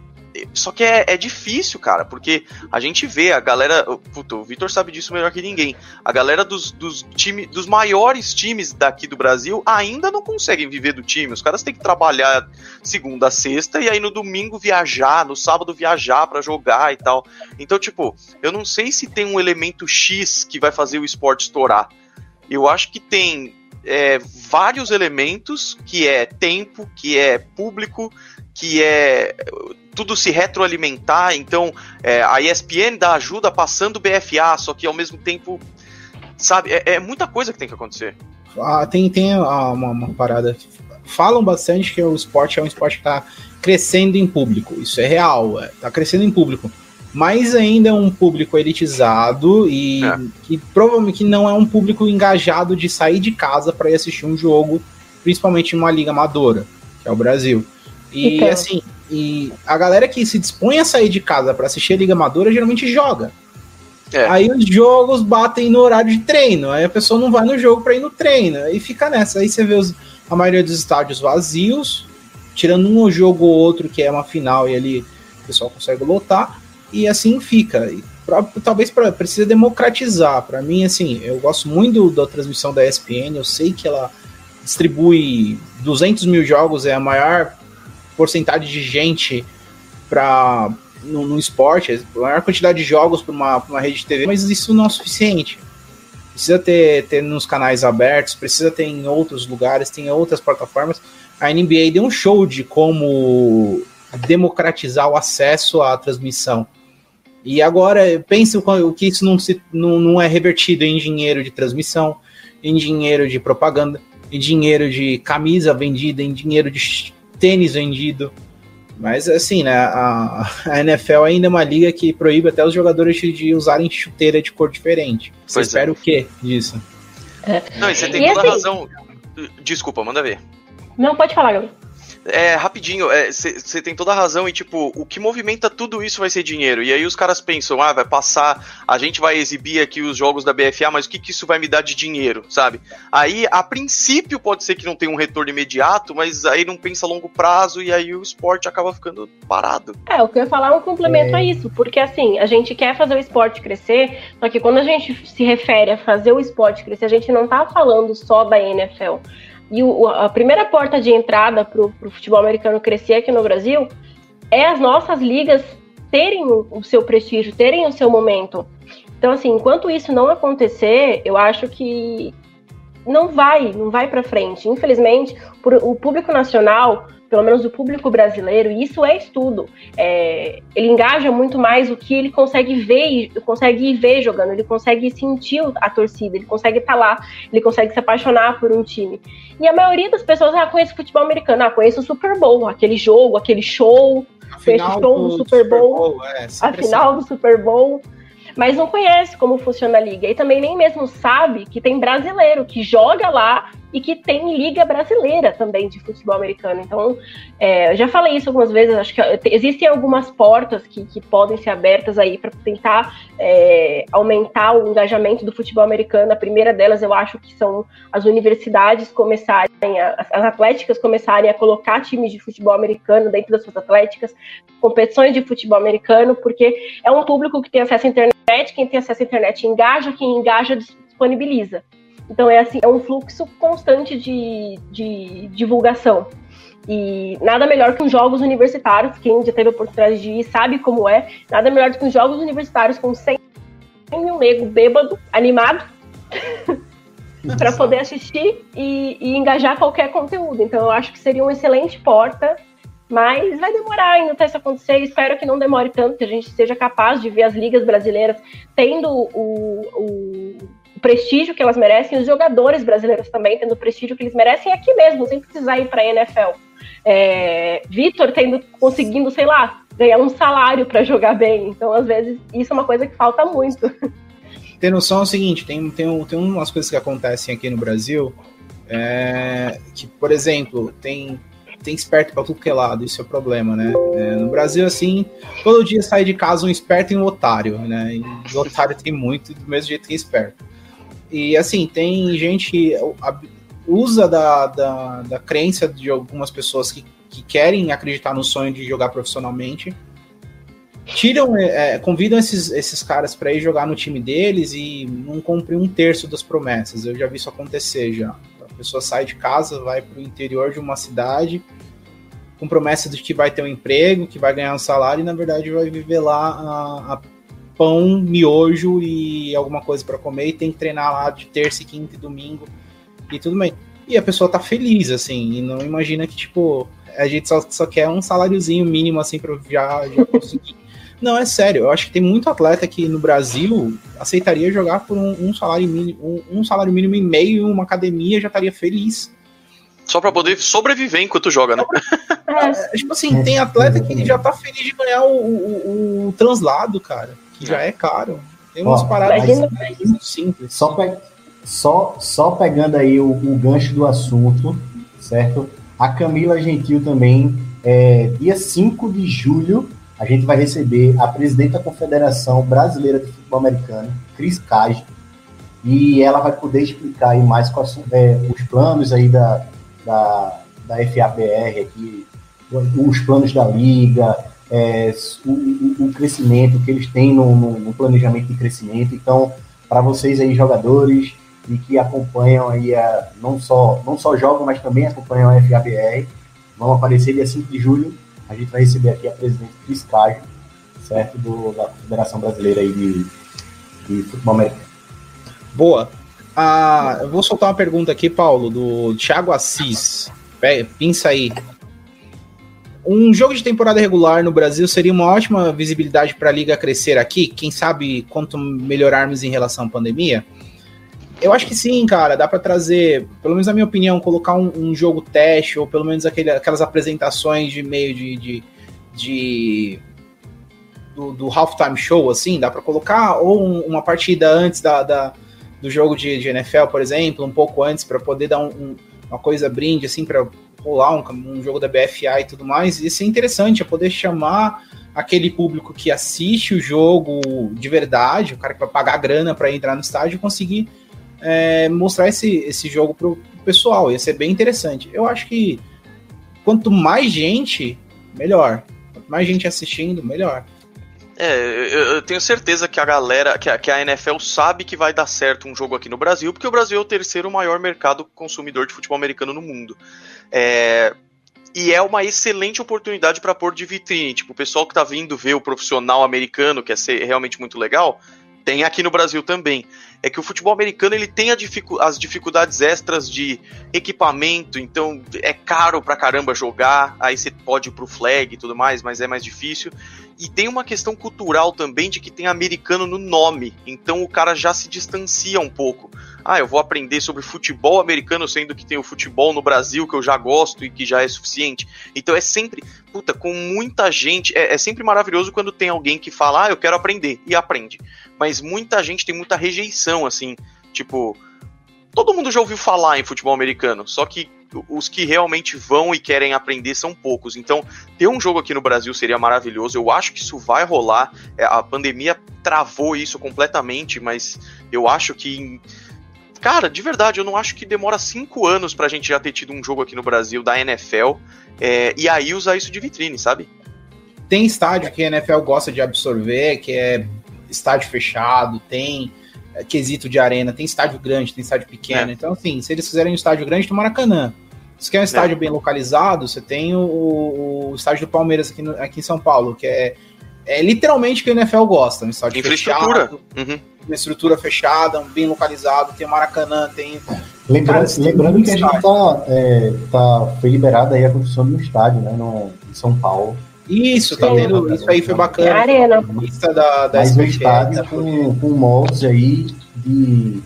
Só que é, é difícil, cara, porque a gente vê a galera. Puta, o Vitor sabe disso melhor que ninguém. A galera dos, dos, time, dos maiores times daqui do Brasil ainda não conseguem viver do time. Os caras têm que trabalhar segunda a sexta e aí no domingo viajar, no sábado viajar para jogar e tal. Então, tipo, eu não sei se tem um elemento X que vai fazer o esporte estourar. Eu acho que tem é, vários elementos, que é tempo, que é público, que é tudo se retroalimentar. Então, é, a ESPN dá ajuda passando BFA, só que ao mesmo tempo, sabe, é, é muita coisa que tem que acontecer. Ah, tem tem ah, uma, uma, parada. Falam bastante que o esporte é um esporte que está crescendo em público. Isso é real, está é, crescendo em público mas ainda é um público elitizado e é. que provavelmente não é um público engajado de sair de casa para ir assistir um jogo, principalmente em uma liga amadora, que é o Brasil. E então. assim, e a galera que se dispõe a sair de casa para assistir a liga amadora geralmente joga. É. Aí os jogos batem no horário de treino, aí a pessoa não vai no jogo para ir no treino, aí fica nessa. Aí você vê os, a maioria dos estádios vazios, tirando um jogo ou outro que é uma final e ali o pessoal consegue lotar e assim fica. Pra, talvez pra, precisa democratizar. Para mim, assim, eu gosto muito da transmissão da ESPN, eu sei que ela distribui 200 mil jogos, é a maior porcentagem de gente para no, no, esporte, a maior quantidade de jogos para uma, uma rede de TV, mas isso não é suficiente. Precisa ter, ter nos canais abertos, precisa ter em outros lugares, tem outras plataformas. A NBA deu um show de como democratizar o acesso à transmissão. E agora, pense o que isso não, se, não, não é revertido em dinheiro de transmissão, em dinheiro de propaganda, em dinheiro de camisa vendida, em dinheiro de tênis vendido. Mas assim, né? A, a, NFL ainda é uma liga que proíbe até os jogadores de usarem chuteira de cor diferente. Você pois espera é. o quê disso? É. Não, e você tem e toda assim... razão. Desculpa, manda ver. Não, pode falar, Gabriel. É, rapidinho, você é, tem toda a razão e, tipo, o que movimenta tudo isso vai ser dinheiro. E aí os caras pensam, ah, vai passar, a gente vai exibir aqui os jogos da BFA, mas o que, que isso vai me dar de dinheiro, sabe? Aí, a princípio, pode ser que não tenha um retorno imediato, mas aí não pensa a longo prazo e aí o esporte acaba ficando parado. É, o que eu ia falar é um complemento é. a isso, porque assim, a gente quer fazer o esporte crescer, só que quando a gente se refere a fazer o esporte crescer, a gente não tá falando só da NFL. E o, a primeira porta de entrada para o futebol americano crescer aqui no Brasil é as nossas ligas terem o seu prestígio, terem o seu momento. Então, assim, enquanto isso não acontecer, eu acho que não vai, não vai para frente. Infelizmente, o público nacional pelo menos do público brasileiro, e isso é estudo. É, ele engaja muito mais o que ele consegue ver, consegue ver jogando, ele consegue sentir a torcida, ele consegue estar tá lá, ele consegue se apaixonar por um time. E a maioria das pessoas, ah, conhece futebol americano, ah, conhece o Super Bowl, aquele jogo, aquele show, conhece o show do, Super Bowl, Bowl é, a final do Super Bowl mas não conhece como funciona a liga e também nem mesmo sabe que tem brasileiro que joga lá e que tem liga brasileira também de futebol americano. Então, é, já falei isso algumas vezes, acho que existem algumas portas que, que podem ser abertas aí para tentar é, aumentar o engajamento do futebol americano. A primeira delas, eu acho que são as universidades começarem, a, as atléticas começarem a colocar times de futebol americano dentro das suas atléticas, competições de futebol americano, porque é um público que tem acesso à internet, quem tem acesso à internet engaja, quem engaja disponibiliza. Então é assim, é um fluxo constante de, de divulgação. E nada melhor que os jogos universitários, quem já teve a oportunidade de ir sabe como é, nada melhor do que os jogos universitários com 100 mil nego bêbado, animado, para poder assistir e, e, engajar qualquer conteúdo. Então eu acho que seria uma excelente porta, mas vai demorar ainda até isso acontecer. Espero que não demore tanto, que a gente seja capaz de ver as ligas brasileiras tendo o, o o prestígio que elas merecem, os jogadores brasileiros também tendo o prestígio que eles merecem aqui mesmo, sem precisar ir para a NFL. É, Vitor tendo conseguindo, sei lá, ganhar um salário para jogar bem. Então, às vezes, isso é uma coisa que falta muito. Ter noção é o seguinte: tem, tem, tem umas coisas que acontecem aqui no Brasil é, que, por exemplo, tem, tem esperto para tudo que é lado, isso é o problema, né? É, no Brasil, assim, todo dia sai de casa um esperto e um otário, né? E otário tem muito, do mesmo jeito que esperto. E assim, tem gente usa da, da, da crença de algumas pessoas que, que querem acreditar no sonho de jogar profissionalmente. Tiram, é, é convidam esses, esses caras para ir jogar no time deles e não cumprem um terço das promessas. Eu já vi isso acontecer já. A pessoa sai de casa, vai para o interior de uma cidade com promessa de que vai ter um emprego, que vai ganhar um salário e na verdade vai viver lá a, a pão, miojo e alguma coisa para comer e tem que treinar lá de terça, quinta e domingo e tudo bem. E a pessoa tá feliz, assim, e não imagina que, tipo, a gente só, só quer um saláriozinho mínimo, assim, pra já, já conseguir. não, é sério, eu acho que tem muito atleta que no Brasil aceitaria jogar por um, um salário mínimo, um, um, salário mínimo e meio em uma academia já estaria feliz. Só pra poder sobreviver enquanto joga, né? É, tipo assim, tem atleta que já tá feliz de ganhar o, o, o translado, cara já é caro. Tem umas Ó, paradas muito simples. Só, pe só, só pegando aí o, o, gancho do assunto, certo? A Camila Gentil também, é, dia 5 de julho, a gente vai receber a presidente da Confederação Brasileira de Futebol Americano, Cris Cage, e ela vai poder explicar aí mais quais é, os planos aí da, da, da FABR aqui, os planos da liga, é, o, o, crescimento que eles têm no, no, no planejamento de crescimento. Então, para vocês aí, jogadores, e que acompanham aí, a, não, só, não só jogam, mas também acompanham a FABR, vão aparecer dia 5 de julho. A gente vai receber aqui a presidente Cris Cajo, certo? Do, da Federação Brasileira aí de, de Futebol Americano. Boa. Ah, eu vou soltar uma pergunta aqui, Paulo, do Thiago Assis. Pinça aí um jogo de temporada regular no Brasil seria uma ótima visibilidade para a liga crescer aqui. Quem sabe quanto melhorarmos em relação à pandemia? Eu acho que sim, cara. Dá para trazer, pelo menos na minha opinião, colocar um, um jogo teste ou pelo menos aquele, aquelas apresentações de meio de, de, de do, do halftime show, assim, dá para colocar, ou um, uma partida antes da, da, do jogo de, de, NFL, por exemplo, um pouco antes, para poder dar um, um, uma coisa brinde, assim, para rolar um, um, jogo da BFA e tudo mais. Isso é interessante, é poder chamar aquele público que assiste o jogo de verdade, o cara que vai pagar grana para entrar no estádio conseguir é, mostrar esse, esse jogo pro pessoal. Ia ser bem interessante. Eu acho que quanto mais gente, melhor. Quanto mais gente assistindo, melhor. É, eu, eu, tenho certeza que a galera, que a, que a, NFL sabe que vai dar certo um jogo aqui no Brasil, porque o Brasil é o terceiro maior mercado consumidor de futebol americano no mundo. É, e é uma excelente oportunidade para pôr de vitrine. Tipo, o pessoal que tá vindo ver o profissional americano, que é ser realmente muito legal, tem aqui no Brasil também. É que o futebol americano ele tem dificu as dificuldades extras de equipamento, então é caro pra caramba jogar, aí você pode ir pro flag e tudo mais, mas é mais difícil. E tem uma questão cultural também de que tem americano no nome, então o cara já se distancia um pouco. Ah, eu vou aprender sobre futebol americano, sendo que tem o futebol no Brasil que eu já gosto e que já é suficiente. Então é sempre, puta, com muita gente, é, é sempre maravilhoso quando tem alguém que fala, ah, eu quero aprender, e aprende mas muita gente tem muita rejeição, assim, tipo, todo mundo já ouviu falar em futebol americano, só que os que realmente vão e querem aprender são poucos. Então, ter um jogo aqui no Brasil seria maravilhoso. Eu acho que isso vai rolar. É, a pandemia travou isso completamente, mas eu acho que. Cara, de verdade, eu não acho que demora cinco anos pra gente já ter tido um jogo aqui no Brasil da NFL é, e aí usar isso de vitrine, sabe? Tem estádio que a NFL gosta de absorver, que é estádio fechado, tem quesito de arena, tem estádio grande, tem estádio pequeno. É. Então, assim, se eles fizerem um estádio grande, tem Maracanã. Se quer um estádio é. bem localizado, você tem o, o, estádio do Palmeiras aqui, no, aqui em São Paulo, que é, é literalmente o que o NFL gosta, um estádio infraestrutura. fechado, uhum. uma estrutura fechada, bem localizado, tem o Maracanã, tem... Lembrando, Cara, lembrando que a gente tá, é, tá, foi liberada aí a construção de um estádio, né, no, em São Paulo, isso, tá vendo? Isso aí foi bacana. É arena. Lista da, da um estádio com, com moldes aí de,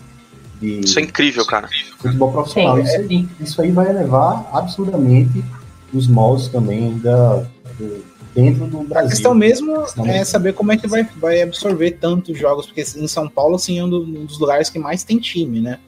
de, Isso é incrível, cara. Futebol profissional. Sim, isso, aí, isso aí vai elevar absurdamente os moldes também da, do, dentro do Brasil. A questão mesmo é saber como é que vai, vai absorver tantos jogos, porque em São Paulo, assim, é um dos lugares que mais tem time, né?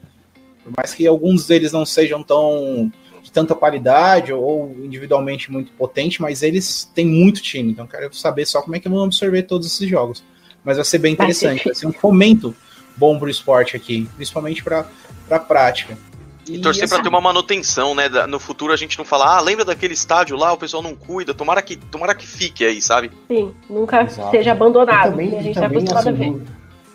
Por mais que alguns deles não sejam tão tanta qualidade ou individualmente muito potente, mas eles têm muito time, então quero saber só como é que vão absorver todos esses jogos. Mas vai ser bem interessante, vai ser um fomento bom para o esporte aqui, principalmente para a prática. E, e torcer assim, para ter uma manutenção, né? No futuro a gente não falar, ah, lembra daquele estádio lá, o pessoal não cuida, tomara que, tomara que fique aí, sabe? Sim, nunca Exato. seja abandonado. E também, a gente tá acostumado assim, a ver.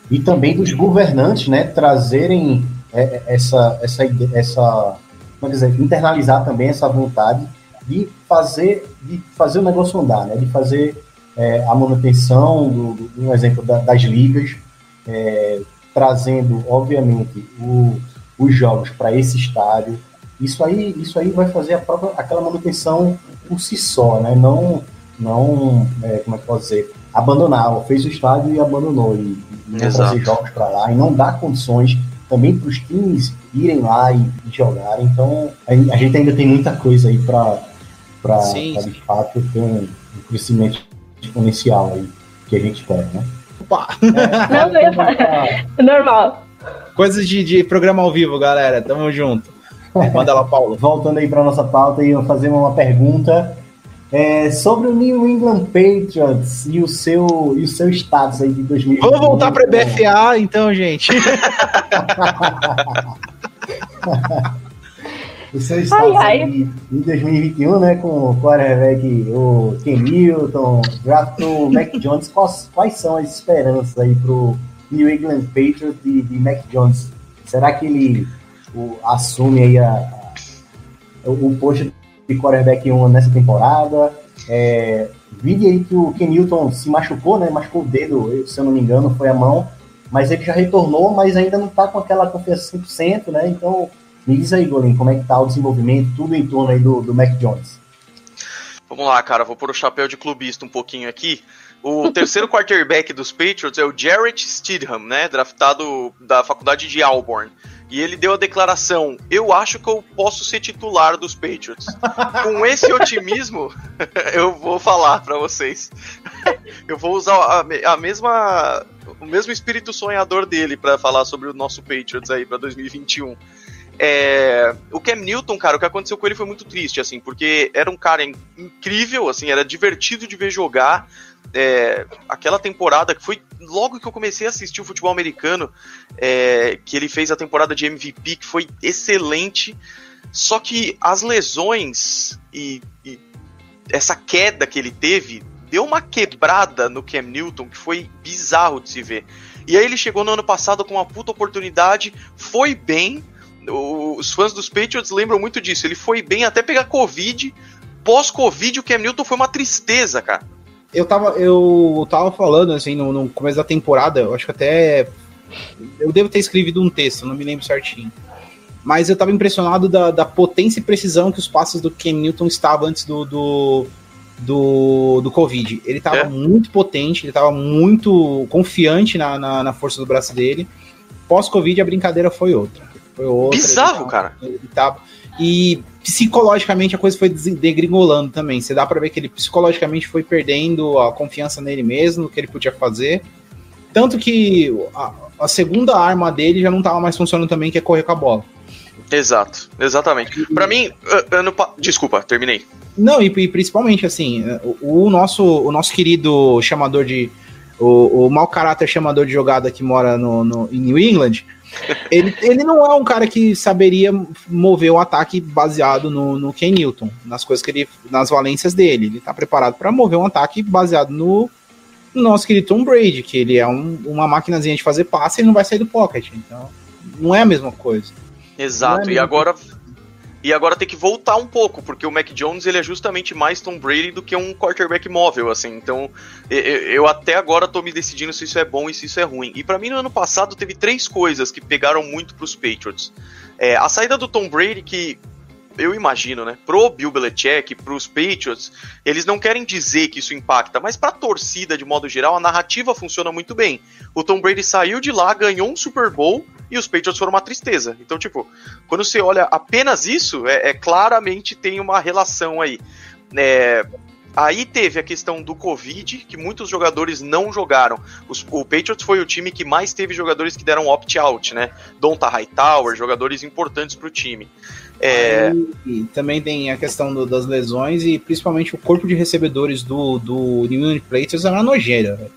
E também dos governantes, né, trazerem é, é, essa, essa, essa vamos dizer, internalizar também essa vontade de fazer, de fazer o negócio andar, né? de fazer é, a manutenção, do, do, exemplo da, das ligas, é, trazendo, obviamente, o, os jogos para esse estádio. Isso aí, isso aí vai fazer a própria, aquela manutenção por si só, né? Não, não é, como é que posso dizer, abandonar, fez o estádio e abandonou, e, e não trazer jogos para lá, e não dá condições também para os times irem lá e, e jogarem. Então, a, a, gente ainda tem muita coisa aí para de fato ter um, um, crescimento exponencial aí que a gente espera, né? Opa! É, não, eu ia Normal. Coisas de, de programa ao vivo, galera. Tamo junto. Manda lá, Paulo. Voltando aí para nossa pauta e eu fazer uma pergunta é, sobre o New England Patriots e o seu, e o seu status aí de 2020. Vamos voltar para a BFA, então, gente. o seu status ai, ai. em 2021, né, com o quarterback, o Ken draftou o Mac Jones, quais, quais, são as esperanças aí pro New England Patriots de, de Mac Jones? Será que ele o, assume aí a, a, o, o posto de quarterback 1 nessa temporada. É, vi aí que o Ken Newton se machucou, né? Machucou o dedo, se eu não me engano, foi a mão. Mas ele já retornou, mas ainda não tá com aquela confiança 100%, né? Então, me diz aí, Golem, como é que tá o desenvolvimento, tudo em torno aí do, do Mac Jones. Vamos lá, cara, vou pôr o chapéu de clubista um pouquinho aqui. O terceiro quarterback dos Patriots é o Jarrett Stidham, né? Draftado da faculdade de Auburn e ele deu a declaração: Eu acho que eu posso ser titular dos Patriots. Com esse otimismo, eu vou falar para vocês. Eu vou usar a, a, mesma, o mesmo espírito sonhador dele para falar sobre o nosso Patriots aí para 2021. É, o Cam Newton, cara, o que aconteceu com ele foi muito triste, assim, porque era um cara incrível, assim, era divertido de ver jogar. É, aquela temporada que foi logo que eu comecei a assistir o futebol americano, é, que ele fez a temporada de MVP, que foi excelente. Só que as lesões e, e essa queda que ele teve deu uma quebrada no Cam Newton que foi bizarro de se ver. E aí ele chegou no ano passado com uma puta oportunidade, foi bem. Os fãs dos Patriots lembram muito disso. Ele foi bem até pegar Covid. Pós-Covid, o Cam Newton foi uma tristeza, cara eu tava, eu tava falando, assim, no, no, começo da temporada, eu acho que até. Eu devo ter escrevido um texto, não me lembro certinho. Mas eu tava impressionado da, da potência e precisão que os passos do Ken Newton estavam antes do, do, do, do Covid. Ele tava é. muito potente, ele tava muito confiante na, na, na força do braço dele. Pós-Covid, a brincadeira foi outra. Foi outra. Bizarro, cara. Tava, e psicologicamente a coisa foi degringolando também. Você dá para ver que ele psicologicamente foi perdendo a confiança nele mesmo, no que ele podia fazer. Tanto que a, a segunda arma dele já não tava mais funcionando também, que é correr com a bola. Exato, exatamente. Para mim, ano pa... desculpa, terminei. Não, e, e, principalmente assim, o, o, nosso o nosso querido chamador de o, o mau caráter chamador de jogada que mora no, no em New England, ele, ele não é um cara que saberia mover o ataque baseado no, no Ken Newton, nas coisas que ele. nas valências dele. Ele tá preparado para mover um ataque baseado no, no, nosso querido Tom Brady, que ele é um, uma máquinazinha de fazer passe e não vai sair do pocket. Então, não é a mesma coisa. Exato, é e agora e agora tem que voltar um pouco, porque o Mac Jones ele é justamente mais Tom Brady do que um quarterback móvel, assim. Então, eu até agora tô me decidindo se isso é bom e se isso é ruim. E para mim no ano passado teve três coisas que pegaram muito pros Patriots. É, a saída do Tom Brady, que eu imagino, né? Pro Bill Belichick, pros Patriots, eles não querem dizer que isso impacta, mas pra torcida, de modo geral, a narrativa funciona muito bem. O Tom Brady saiu de lá, ganhou um Super Bowl e os Patriots foram uma tristeza. Então, tipo, quando você olha apenas isso, é, é claramente tem uma relação aí. É, Aí teve a questão do Covid, que muitos jogadores não jogaram. Os, o Patriots foi o time que mais teve jogadores que deram opt-out, né? Donta Hightower, jogadores importantes para o time. É... E também tem a questão do, das lesões e principalmente o corpo de recebedores do, do New England Patriots era uma nojeira.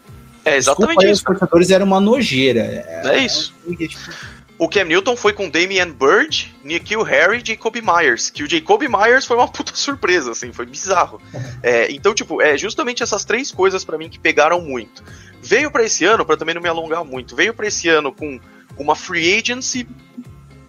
É exatamente Desculpa, isso. Os portadores eram uma nojeira. É, é isso. É, tipo... O Cam Newton foi com Damian Bird, Nikhil Harry e Jacob Myers. Que o Jacob Myers foi uma puta surpresa, assim, foi bizarro. É, então, tipo, é justamente essas três coisas para mim que pegaram muito. Veio para esse ano, para também não me alongar muito, veio para esse ano com uma free agency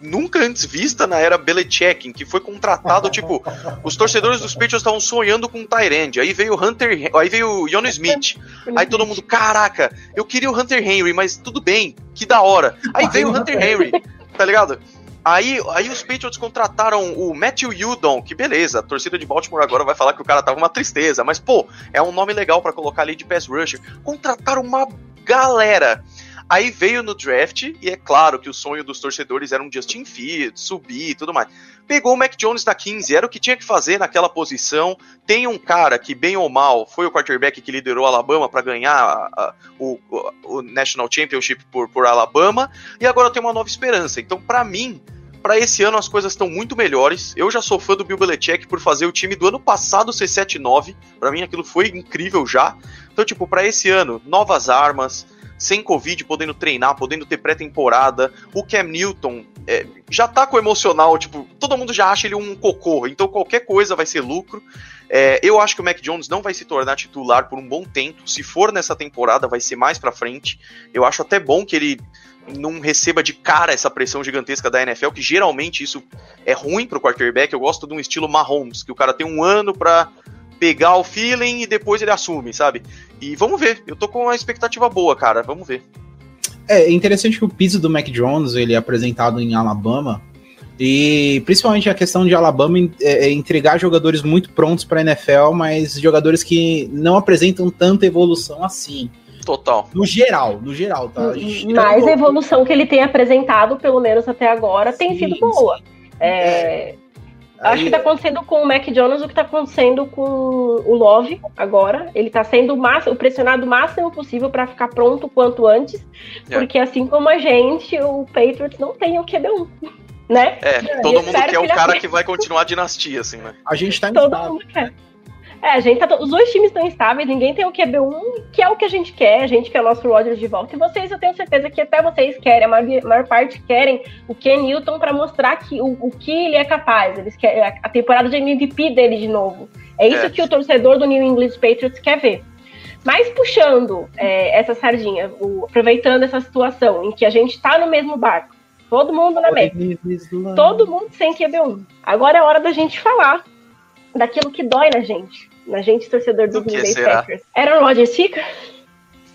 nunca antes vista na era Belichick, que foi contratado, tipo, os torcedores dos Patriots estavam sonhando com um Tyrande, aí veio o Hunter, aí veio o Jono Smith, aí todo mundo, caraca, eu queria o Hunter Henry, mas tudo bem, que da hora. Aí veio o Hunter Henry, tá ligado? Aí, aí os Patriots contrataram o Matthew Judon, que beleza, a torcida de Baltimore agora vai falar que o cara tava uma tristeza, mas pô, é um nome legal para colocar ali de pass rusher. Contrataram uma galera. Aí veio no draft, e é claro que o sonho dos torcedores era um Justin Fields, subir e tudo mais. Pegou o Mac Jones na 15, era o que tinha que fazer naquela posição. Tem um cara que, bem ou mal, foi o quarterback que liderou Alabama para ganhar a, a, o, o, National Championship por, por Alabama, e agora tem uma nova esperança. Então, para mim, para esse ano as coisas estão muito melhores. Eu já sou fã do Bill Belichick por fazer o time do ano passado ser 7-9. Para mim aquilo foi incrível já. Então, tipo, para esse ano, novas armas, sem Covid, podendo treinar, podendo ter pré-temporada. O Cam Newton é, já tá com o emocional, tipo, todo mundo já acha ele um cocô, então qualquer coisa vai ser lucro. É, eu acho que o Mac Jones não vai se tornar titular por um bom tempo. Se for nessa temporada, vai ser mais pra frente. Eu acho até bom que ele não receba de cara essa pressão gigantesca da NFL, que geralmente isso é ruim pro quarterback. Eu gosto de um estilo Mahomes, que o cara tem um ano pra pegar o feeling e depois ele assume, sabe? E vamos ver. Eu tô com uma expectativa boa, cara. Vamos ver. É interessante que o piso do Mac Jones ele é apresentado em Alabama e principalmente a questão de Alabama é, é entregar jogadores muito prontos para a NFL, mas jogadores que não apresentam tanta evolução assim. Total. No geral, no geral, tá? Mas a evolução que ele tem apresentado, pelo menos até agora, tem Sim, sido boa. É, Acho que tá acontecendo com o Mac Jones o que tá acontecendo com o Love agora. Ele tá sendo o, máximo, o pressionado o máximo possível para ficar pronto o quanto antes. É. Porque assim como a gente, o Patriots não tem o QB1. Né? É, todo eu mundo quer o que ele cara que vai continuar a dinastia, assim, né? A gente tá em Todo estado. mundo quer. É, a gente tá, os dois times estão estáveis, ninguém tem o QB1, que é o que a gente quer, a gente quer o nosso Rodgers de volta. E vocês, eu tenho certeza que até vocês querem, a maior, maior parte querem o Ken Newton para mostrar que, o, o que ele é capaz. Eles querem a, a temporada de MVP dele de novo. É isso É. que o torcedor do New England Patriots quer ver. Mas puxando é, essa sardinha, o- aproveitando essa situação em que a gente tá no mesmo barco, todo mundo na mesa. Todo mundo sem QB1. Agora é hora da gente falar daquilo que dói na gente. Na gente, torcedor Do dos que Green Bay? Packers. Aaron Rodgers fica?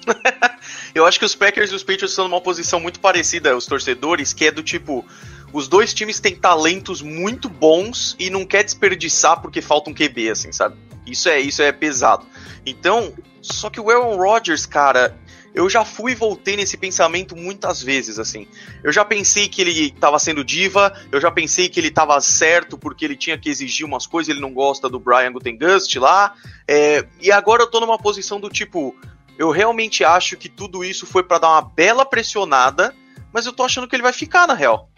Eu acho que os Packers e os Patriots estão numa posição muito parecida, os torcedores, que é do tipo. Os dois times têm talentos muito bons e não quer desperdiçar porque falta um QB, assim, sabe? Isso é, isso é pesado. Então, só que o Aaron Rodgers, cara, eu já fui e voltei nesse pensamento muitas vezes, assim. Eu já pensei que ele tava sendo diva, eu já pensei que ele tava certo porque ele tinha que exigir umas coisas, ele não gosta do Brian Gutengust lá. é, e agora eu tô numa posição do tipo, eu realmente acho que tudo isso foi pra dar uma bela pressionada, mas eu tô achando que ele vai ficar, na real.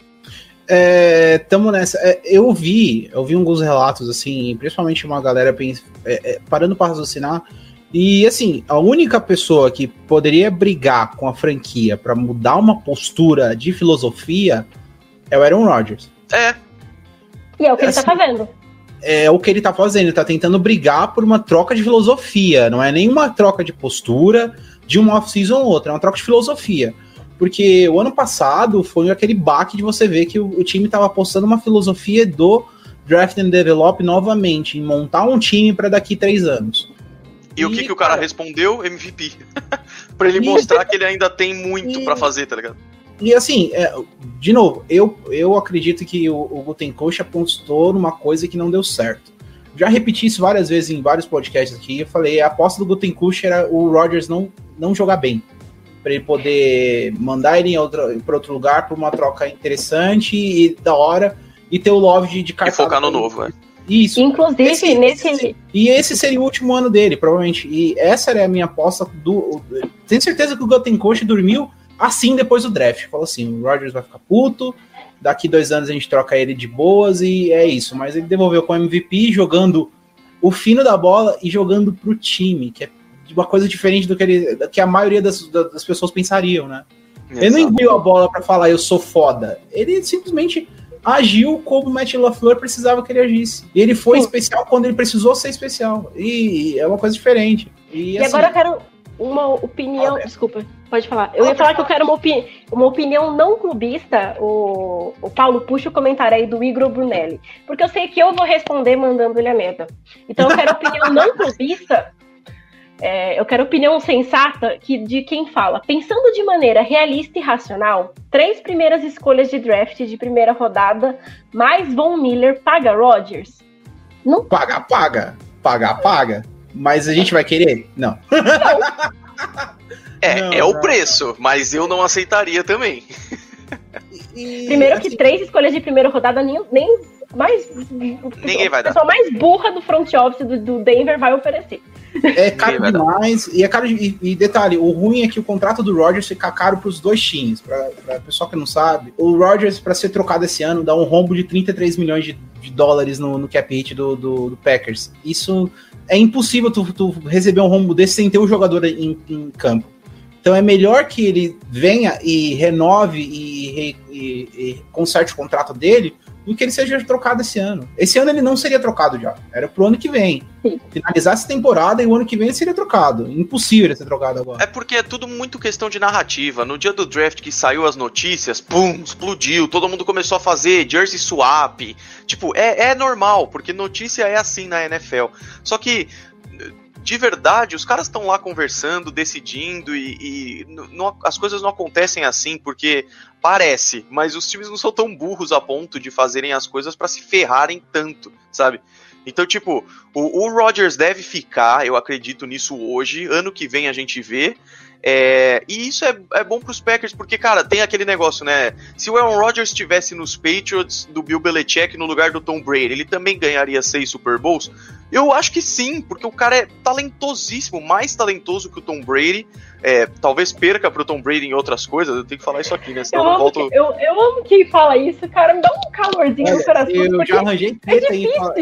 É, tamo nessa. É, eu vi, eu vi alguns relatos, assim, principalmente uma galera é, é, parando para raciocinar. E assim, a única pessoa que poderia brigar com a franquia para mudar uma postura de filosofia é o Aaron Rodgers. É, E é o que ele Assim, tá fazendo. É o que ele tá fazendo, ele tá tentando brigar por uma troca de filosofia, não é nenhuma troca de postura de uma off-season ou outra, é uma troca de filosofia. Porque o ano passado foi aquele baque de você ver que o, o time tava apostando uma filosofia do draft and develop novamente, em montar um time para daqui três anos. E, o que, E, que o cara, cara- respondeu? MVP. pra ele E- mostrar que ele ainda tem muito E- pra fazer, tá ligado? E assim, é, de novo, eu, eu acredito que o, o Gutencoach apostou numa coisa que não deu certo. Já repeti isso várias vezes em vários podcasts aqui. Eu falei, a aposta do Gutencoach era o Rodgers não, não jogar bem. Pra ele poder mandar ele para outro lugar por uma troca interessante e da hora e ter o Love de, de E cartaz focar no pra novo, é. Isso. Inclusive, Esse- nesse. E esse seria o último ano dele, provavelmente. E essa era a minha aposta do. Tenho certeza que o Gutencoach dormiu assim depois do draft. Falou assim: o Rodgers vai ficar puto, daqui dois anos a gente troca ele de boas e é isso. Mas ele devolveu com o MVP jogando o fino da bola e jogando pro time, que é uma coisa diferente do que, ele, do que a maioria das, das pessoas pensariam, né? Ele não Exato. engoliu a bola pra falar eu sou foda. Ele simplesmente agiu como o Matt LaFleur precisava que ele agisse. E ele foi Sim. especial quando ele precisou ser especial. E é uma coisa diferente. E, E assim, agora eu quero uma opinião. Desculpa, pode falar. Eu ia falar que eu quero uma, uma opinião não clubista. O, o Paulo puxa o comentário aí do Igor Brunelli. Porque eu sei que eu vou responder mandando ele a merda. Então eu quero opinião não clubista. É, eu quero opinião sensata que, de quem fala. Pensando de maneira realista e racional, três primeiras escolhas de draft de primeira rodada, mais Von Miller paga Rodgers? Não paga, paga. Paga, paga. Mas a gente vai querer? Não. É, Não, é o não. preço, mas eu não aceitaria também. E, Primeiro assim, que três escolhas de primeira rodada nem, nem mais. Ninguém vai A dar. pessoa mais burra do front office do, do Denver vai oferecer. É caro demais. E é caro. de- E, e detalhe, o ruim é que o contrato do Rodgers fica caro pros dois times. Pra, pra pessoal que não sabe, o Rodgers, pra ser trocado esse ano, dá um rombo de 33 milhões de, de dólares no, no cap hit do, do, do Packers. Isso é impossível tu, tu receber um rombo desse sem ter o jogador em, em campo. Então é melhor que ele venha e renove e, re- e- e conserte o contrato dele do que ele seja trocado esse ano. Esse ano ele não seria trocado já. Era pro ano que vem. Sim. Finalizar essa temporada e o ano que vem ele seria trocado. Impossível ele ser trocado agora. É porque é tudo muito questão de narrativa. No dia do draft que saiu as notícias, pum, explodiu, todo mundo começou a fazer jersey swap. Tipo, é, é normal, porque notícia é assim na NFL. Só que, de verdade, os caras estão lá conversando, decidindo e, e não- as coisas não acontecem assim porque parece, mas os times não são tão burros a ponto de fazerem as coisas pra se ferrarem tanto, sabe? Então, tipo, o, o Rodgers deve ficar, eu acredito nisso hoje. Ano que vem a gente vê. É, e isso é, é bom pros Packers, porque, cara, tem aquele negócio, né? Se o Aaron Rodgers estivesse nos Patriots do Bill Belichick no lugar do Tom Brady, ele também ganharia seis Super Bowls? Eu acho que sim, porque o cara é talentosíssimo, mais talentoso que o Tom Brady. É, talvez perca pro Tom Brady em outras coisas, eu tenho que falar isso aqui, né? Senão Eu eu, amo, volto. que, eu, eu amo quem fala isso, cara. Me dá um calorzinho no Olha, coração. eu já arranjei é treta em falar-.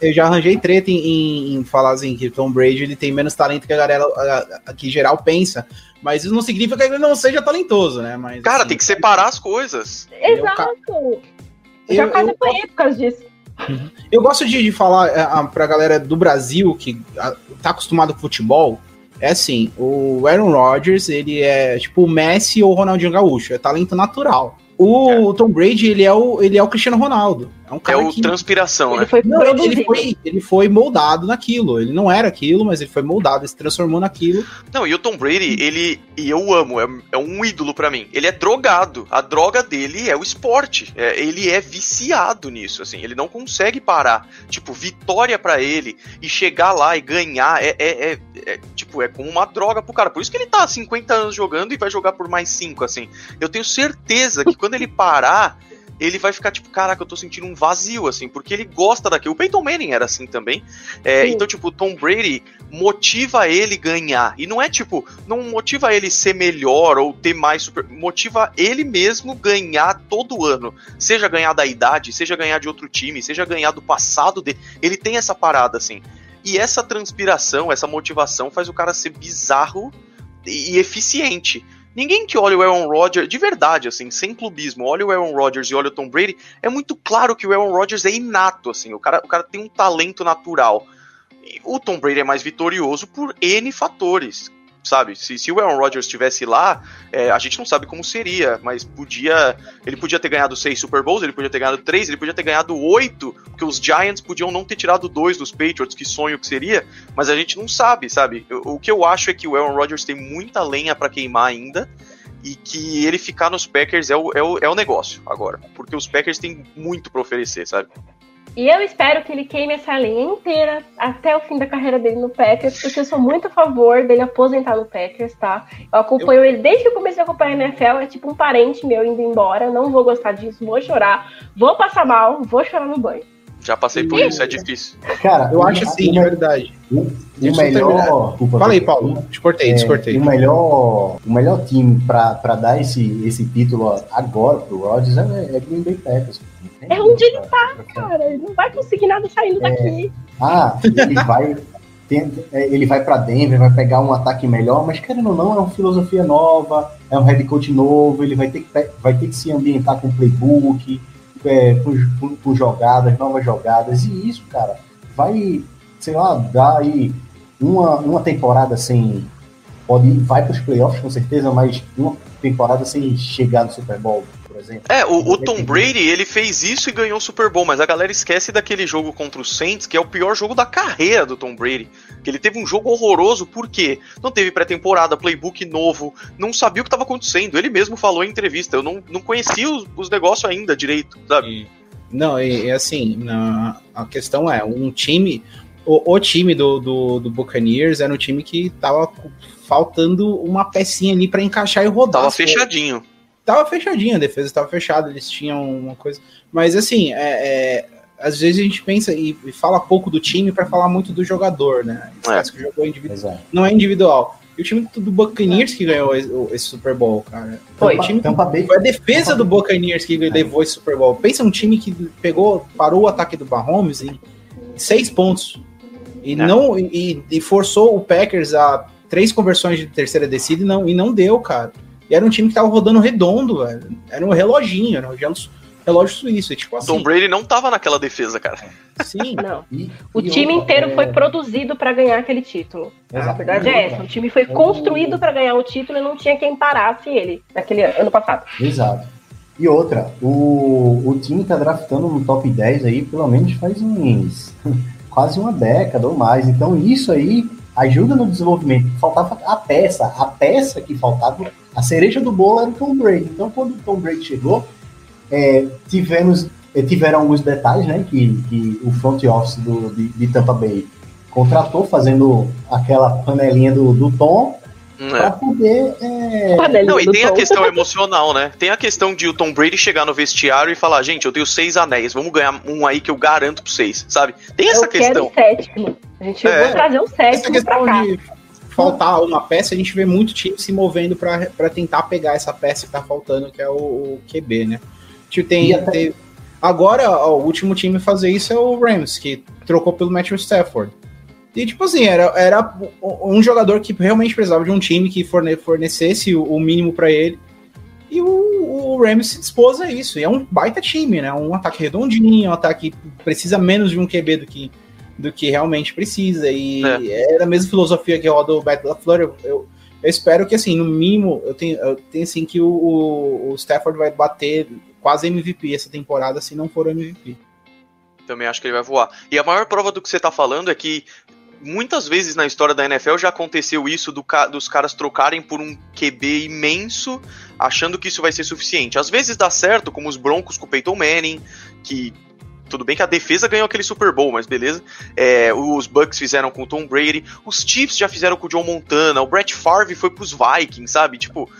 Eu já arranjei treta em, em- em falar assim que o Tom Brady ele tem menos talento que a galera a- a- que geral pensa. Mas isso não significa que ele não seja talentoso, né? Mas, Cara, assim, tem que separar as coisas. eu- Exato. eu- já quase apanhei por causa disso. Eu gosto de, de falar é, a- pra galera do Brasil que a, tá acostumado com futebol. É assim, o Aaron Rodgers, ele é tipo o Messi ou o Ronaldinho Gaúcho, é talento natural. O Tom Brady, ele é o, ele é o Cristiano Ronaldo. É um É cara o que transpiração, Ele né? foi Não, ele, foi, ele foi moldado naquilo. Ele não era aquilo, mas ele foi moldado, ele se transformou naquilo. Não, e o Tom Brady, ele. E eu amo, é, é um ídolo pra mim. Ele é drogado. A droga dele é o esporte. É, ele é viciado nisso, assim. Ele não consegue parar. Tipo, vitória pra ele e chegar lá e ganhar é, é, é- é, tipo, é como uma droga pro cara. Por isso que ele tá há 50 anos jogando e vai jogar por mais 5, assim. Eu tenho certeza que quando ele parar. Ele vai ficar tipo, caraca, eu tô sentindo um vazio, assim, porque ele gosta daquilo. O Peyton Manning era assim também. É, então, tipo, o Tom Brady motiva ele ganhar. E não é tipo, não motiva ele ser melhor ou ter mais super. Motiva ele mesmo ganhar todo ano. Seja ganhar da idade, seja ganhar de outro time, seja ganhar do passado dele. Ele tem essa parada, assim. E essa transpiração, essa motivação faz o cara ser bizarro e eficiente. Ninguém que olha o Aaron Rodgers, de verdade, assim, sem clubismo, olha o Aaron Rodgers e olha o Tom Brady, é muito claro que o Aaron Rodgers é inato, assim, o cara, o cara tem um talento natural. E o Tom Brady é mais vitorioso por N fatores, sabe? Se, se o Aaron Rodgers estivesse lá, é, a gente não sabe como seria, mas podia. Ele podia ter ganhado seis Super Bowls, ele podia ter ganhado três, ele podia ter ganhado oito, porque os Giants podiam não ter tirado dois dos Patriots, que sonho que seria, mas a gente não sabe, sabe? O, o que eu acho é que o Aaron Rodgers tem muita lenha pra queimar ainda. E que ele ficar nos Packers é o, é, o, é o negócio agora. Porque os Packers têm muito pra oferecer, sabe? E eu espero que ele queime essa linha inteira até o fim da carreira dele no Packers, porque eu sou muito a favor dele aposentar no Packers, tá? Eu acompanho ele desde que eu comecei a acompanhar a NFL, é tipo um parente meu indo embora, não vou gostar disso, vou chorar, vou passar mal, vou chorar no banho. Já passei por isso, é difícil. Cara, Eu acho assim, de o, verdade. o, eu melhor. Desculpa, Fala aí. Paulo. Te cortei, É, descortei. O melhor, o melhor time pra, pra dar esse, esse título agora pro Rodgers é, é Green Bay Packers. É onde ele tá, Cara, ele não vai conseguir nada saindo daqui. Ah, ele vai. tem- é, ele vai pra Denver, vai pegar um ataque melhor, mas querendo ou não, é uma filosofia nova, é um head coach novo, ele vai ter que, vai ter que se ambientar com playbook, é, com, com- jogadas, novas jogadas, e isso, cara, vai, sei lá, dar aí uma, uma temporada sem. Pode ir, vai pros playoffs com certeza, mas uma temporada sem chegar no Super Bowl, por exemplo. É, o, o Tom Brady, ele fez isso e ganhou o Super Bowl, mas a galera esquece daquele jogo contra o Saints, que é o pior jogo da carreira do Tom Brady. Que ele teve um jogo horroroso, por quê? Não teve pré-temporada, playbook novo, não sabia o que estava acontecendo. Ele mesmo falou em entrevista, eu não, não conhecia os, os negócios ainda direito, sabe? E- Não, e, e assim, na- a questão é, um time, o, o time do, do, do Buccaneers era um time que tava faltando uma pecinha ali pra encaixar e rodar. Tava fechadinho. Tava fechadinho, a defesa tava fechada, eles tinham uma coisa. Mas assim, é, é, às vezes a gente pensa e, e fala pouco do time pra falar muito do jogador, né? Esquece que o jogo é individual. Não é individual. E o time do Buccaneers que ganhou esse, Super Bowl, cara. Foi. O time Tampa Bay. foi a defesa do Buccaneers que levou esse Super Bowl. Pensa um time que pegou, parou o ataque do Mahomes em seis pontos. E, É. não, e, e forçou o Packers a três conversões de terceira descida e não, e não deu, cara. E era um time que tava rodando redondo, velho. Era um reloginho, era um relógio, relógio suíço. E, tipo assim, Tom Brady não tava naquela defesa, cara. sim. Não. E- O e time outra, inteiro é, foi produzido pra ganhar aquele título. A exato. verdade é essa. O time foi construído pra ganhar o título e não tinha quem parasse ele naquele ano passado. Exato. E outra, o, o time tá draftando no top 10 aí, pelo menos faz uns quase uma década ou mais. Então isso aí ajuda no desenvolvimento. Faltava a peça, a peça que faltava, a cereja do bolo era o Tom Brady. Então quando o Tom Brady chegou, é, tivemos, é, tiveram alguns detalhes, né, que, que o front office do, de, de Tampa Bay contratou, fazendo aquela panelinha do, do Tom, pra É. poder. é, Não, e tem a questão emocional, né? Tem a questão de o Tom Brady chegar no vestiário e falar, gente, eu tenho seis anéis, vamos ganhar um aí que eu garanto pra vocês, sabe? Tem essa Eu questão. quero o sétimo. A gente É. vai trazer o Essa sétimo pra questão cá. de faltar uma peça, a gente vê muito time se movendo pra tentar pegar essa peça que tá faltando, que é o, o QB, né? Tipo, tem, até- tem- Agora, ó, o último time a fazer isso é o Rams, que trocou pelo Matthew Stafford. E, tipo assim, era, era um jogador que realmente precisava de um time que forne- fornecesse o, o mínimo pra ele. E o, o Rams se dispôs a isso. E é um baita time, né? Um ataque redondinho, um ataque que precisa menos de um QB do que, do que realmente precisa. E é, a mesma filosofia que roda o Matt LaFleur. Eu, eu, eu espero que, assim, no mínimo, eu tenho, eu tenho assim, que o, o, o Stafford vai bater quase MVP essa temporada, se não for MVP. Também acho que ele vai voar. E a maior prova do que você tá falando é que muitas vezes na história da NFL já aconteceu isso do ca- dos caras trocarem por um QB imenso, achando que isso vai ser suficiente. Às vezes dá certo, como os Broncos com o Peyton Manning, que tudo bem que a defesa ganhou aquele Super Bowl, mas beleza. É, os Bucks fizeram com o Tom Brady, os Chiefs já fizeram com o John Montana, o Brett Favre foi pros Vikings, sabe? Tipo,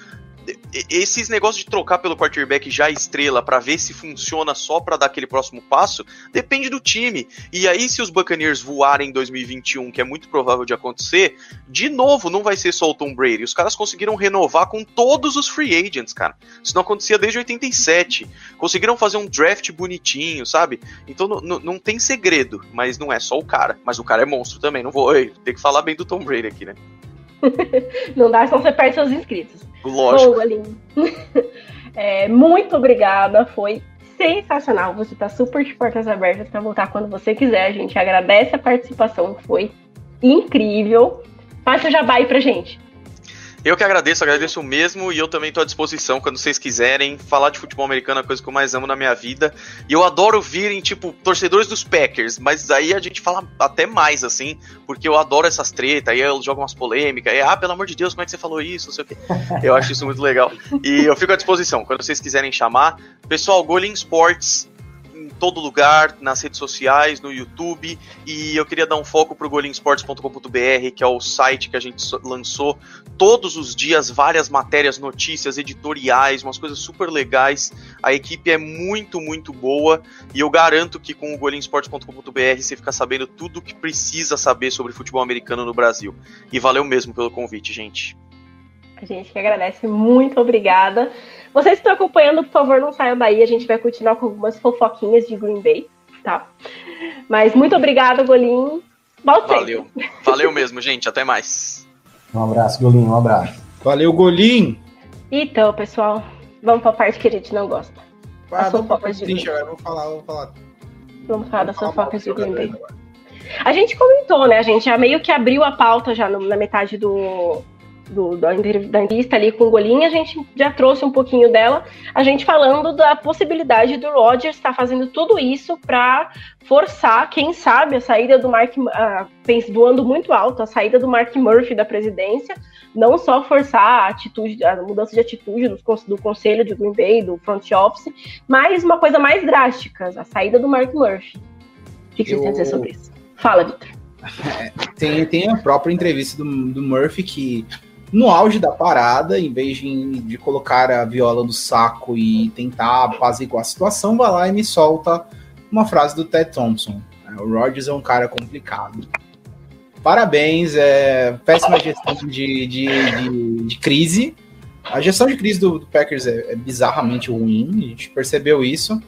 esses negócios de trocar pelo quarterback já estrela pra ver se funciona só pra dar aquele próximo passo, depende do time. E aí, se os Buccaneers voarem em 2021, que é muito provável de acontecer, de novo, não vai ser só o Tom Brady. Os caras conseguiram renovar com todos os free agents, cara. Isso não acontecia desde 87. Conseguiram fazer um draft bonitinho, sabe? Então não- tem segredo, mas não é só o cara. Mas o cara é monstro também. Não vou ter que falar bem do Tom Brady aqui, né? Não dá, senão você perde seus inscritos. Lógico. Bom, Aline, é, muito obrigada. Foi sensacional. Você tá super de portas abertas para voltar quando você quiser. A gente agradece a participação. Foi incrível. Faz seu jabá aí pra gente. Eu que agradeço, agradeço mesmo e eu também tô à disposição quando vocês quiserem. Falar de futebol americano é a coisa que eu mais amo na minha vida. E eu adoro virem, tipo, torcedores dos Packers, mas aí a gente fala até mais, assim, porque eu adoro essas tretas, aí eu jogo umas polêmicas, aí, ah, pelo amor de Deus, como é que você falou isso? Não sei o quê. Eu acho isso muito legal. E eu fico à disposição quando vocês quiserem chamar. Pessoal, Golin Sports todo lugar, nas redes sociais, no YouTube. E eu queria dar um foco pro golinsports.com.br, que é o site que a gente lançou todos os dias várias matérias, notícias, editoriais, umas coisas super legais. A equipe é muito, muito boa e eu garanto que com o golinsports.com.br você fica sabendo tudo o que precisa saber sobre futebol americano no Brasil. E valeu mesmo pelo convite, gente. A gente que agradece, muito obrigada. Vocês que estão acompanhando, por favor, não saiam daí. A gente vai continuar com algumas fofoquinhas de Green Bay, tá? Mas muito obrigada, Golim. Volte. Valeu. Valeu mesmo, gente. Até mais. Um abraço, Golinho, um abraço. Valeu, Golim! Então, pessoal, vamos pra parte que a gente não gosta. Ah, As vamos pra fofocas de Green agora eu vou falar, vou falar. Vamos falar das fofocas de Green Bay. A gente comentou, né? A gente já meio que abriu a pauta já no- na metade do, do- da, da entrevista ali com o Golinha. A gente já trouxe um pouquinho dela. A gente falando da possibilidade do Rodgers estar fazendo tudo isso para forçar, quem sabe, a saída do Mark, pens- voando muito alto, a saída do Mark Murphy da presidência. Não só forçar a atitude, a mudança de atitude do, do conselho de Green Bay, do front office, mas uma coisa mais drástica, a saída do Mark Murphy. O que, que vocês têm a dizer Eu- sobre isso? Fala, Vitor. Tem, tem a própria entrevista do, do Murphy que, no auge da parada, em vez de, de colocar a viola no saco e tentar apaziguar a situação, vai lá e me solta uma frase do Ted Thompson. O Rodgers é um cara complicado. Parabéns, é péssima gestão de, de, de, de crise. A gestão de crise do, do Packers é, é bizarramente ruim, a gente percebeu isso.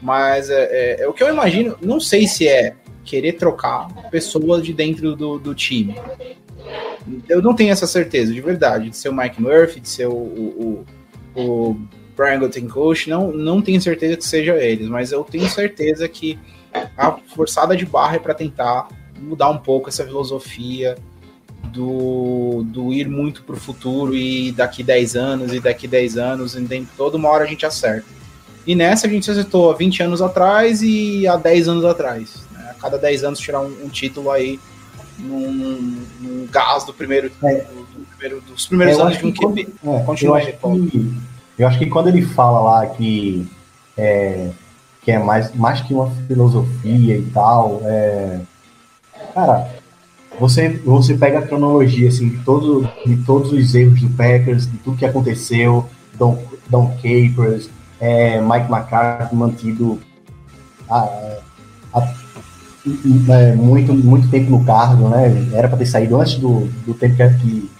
Mas é, é- é o que eu imagino, não sei se é querer trocar pessoas de dentro do, do time. Eu não tenho essa certeza, de verdade, de ser o Mike Murphy, de ser o, o, o, o Brian Gutenkouch, não, não tenho certeza que seja eles, mas eu tenho certeza que a forçada de barra é para tentar mudar um pouco essa filosofia do, do ir muito pro futuro e daqui 10 anos e daqui 10 anos, e dentro, toda uma hora a gente acerta. E nessa a gente acertou há 20 anos atrás e há 10 anos atrás. Né? A cada 10 anos tirar um, um título aí num, num gás do primeiro, É. do, do primeiro dos primeiros Eu anos de um QB. É, Continua eu, aí, acho Paulo. que, eu acho que quando ele fala lá que é, que é mais, mais que uma filosofia e tal, é, cara, você, você pega a cronologia assim, de, todo, de todos os erros do Packers, de tudo que aconteceu, Don, Don Capers, é, Mike McCarthy mantido a, a, é, muito, muito tempo no cargo, né? Era para ter saído antes do, do tempo que,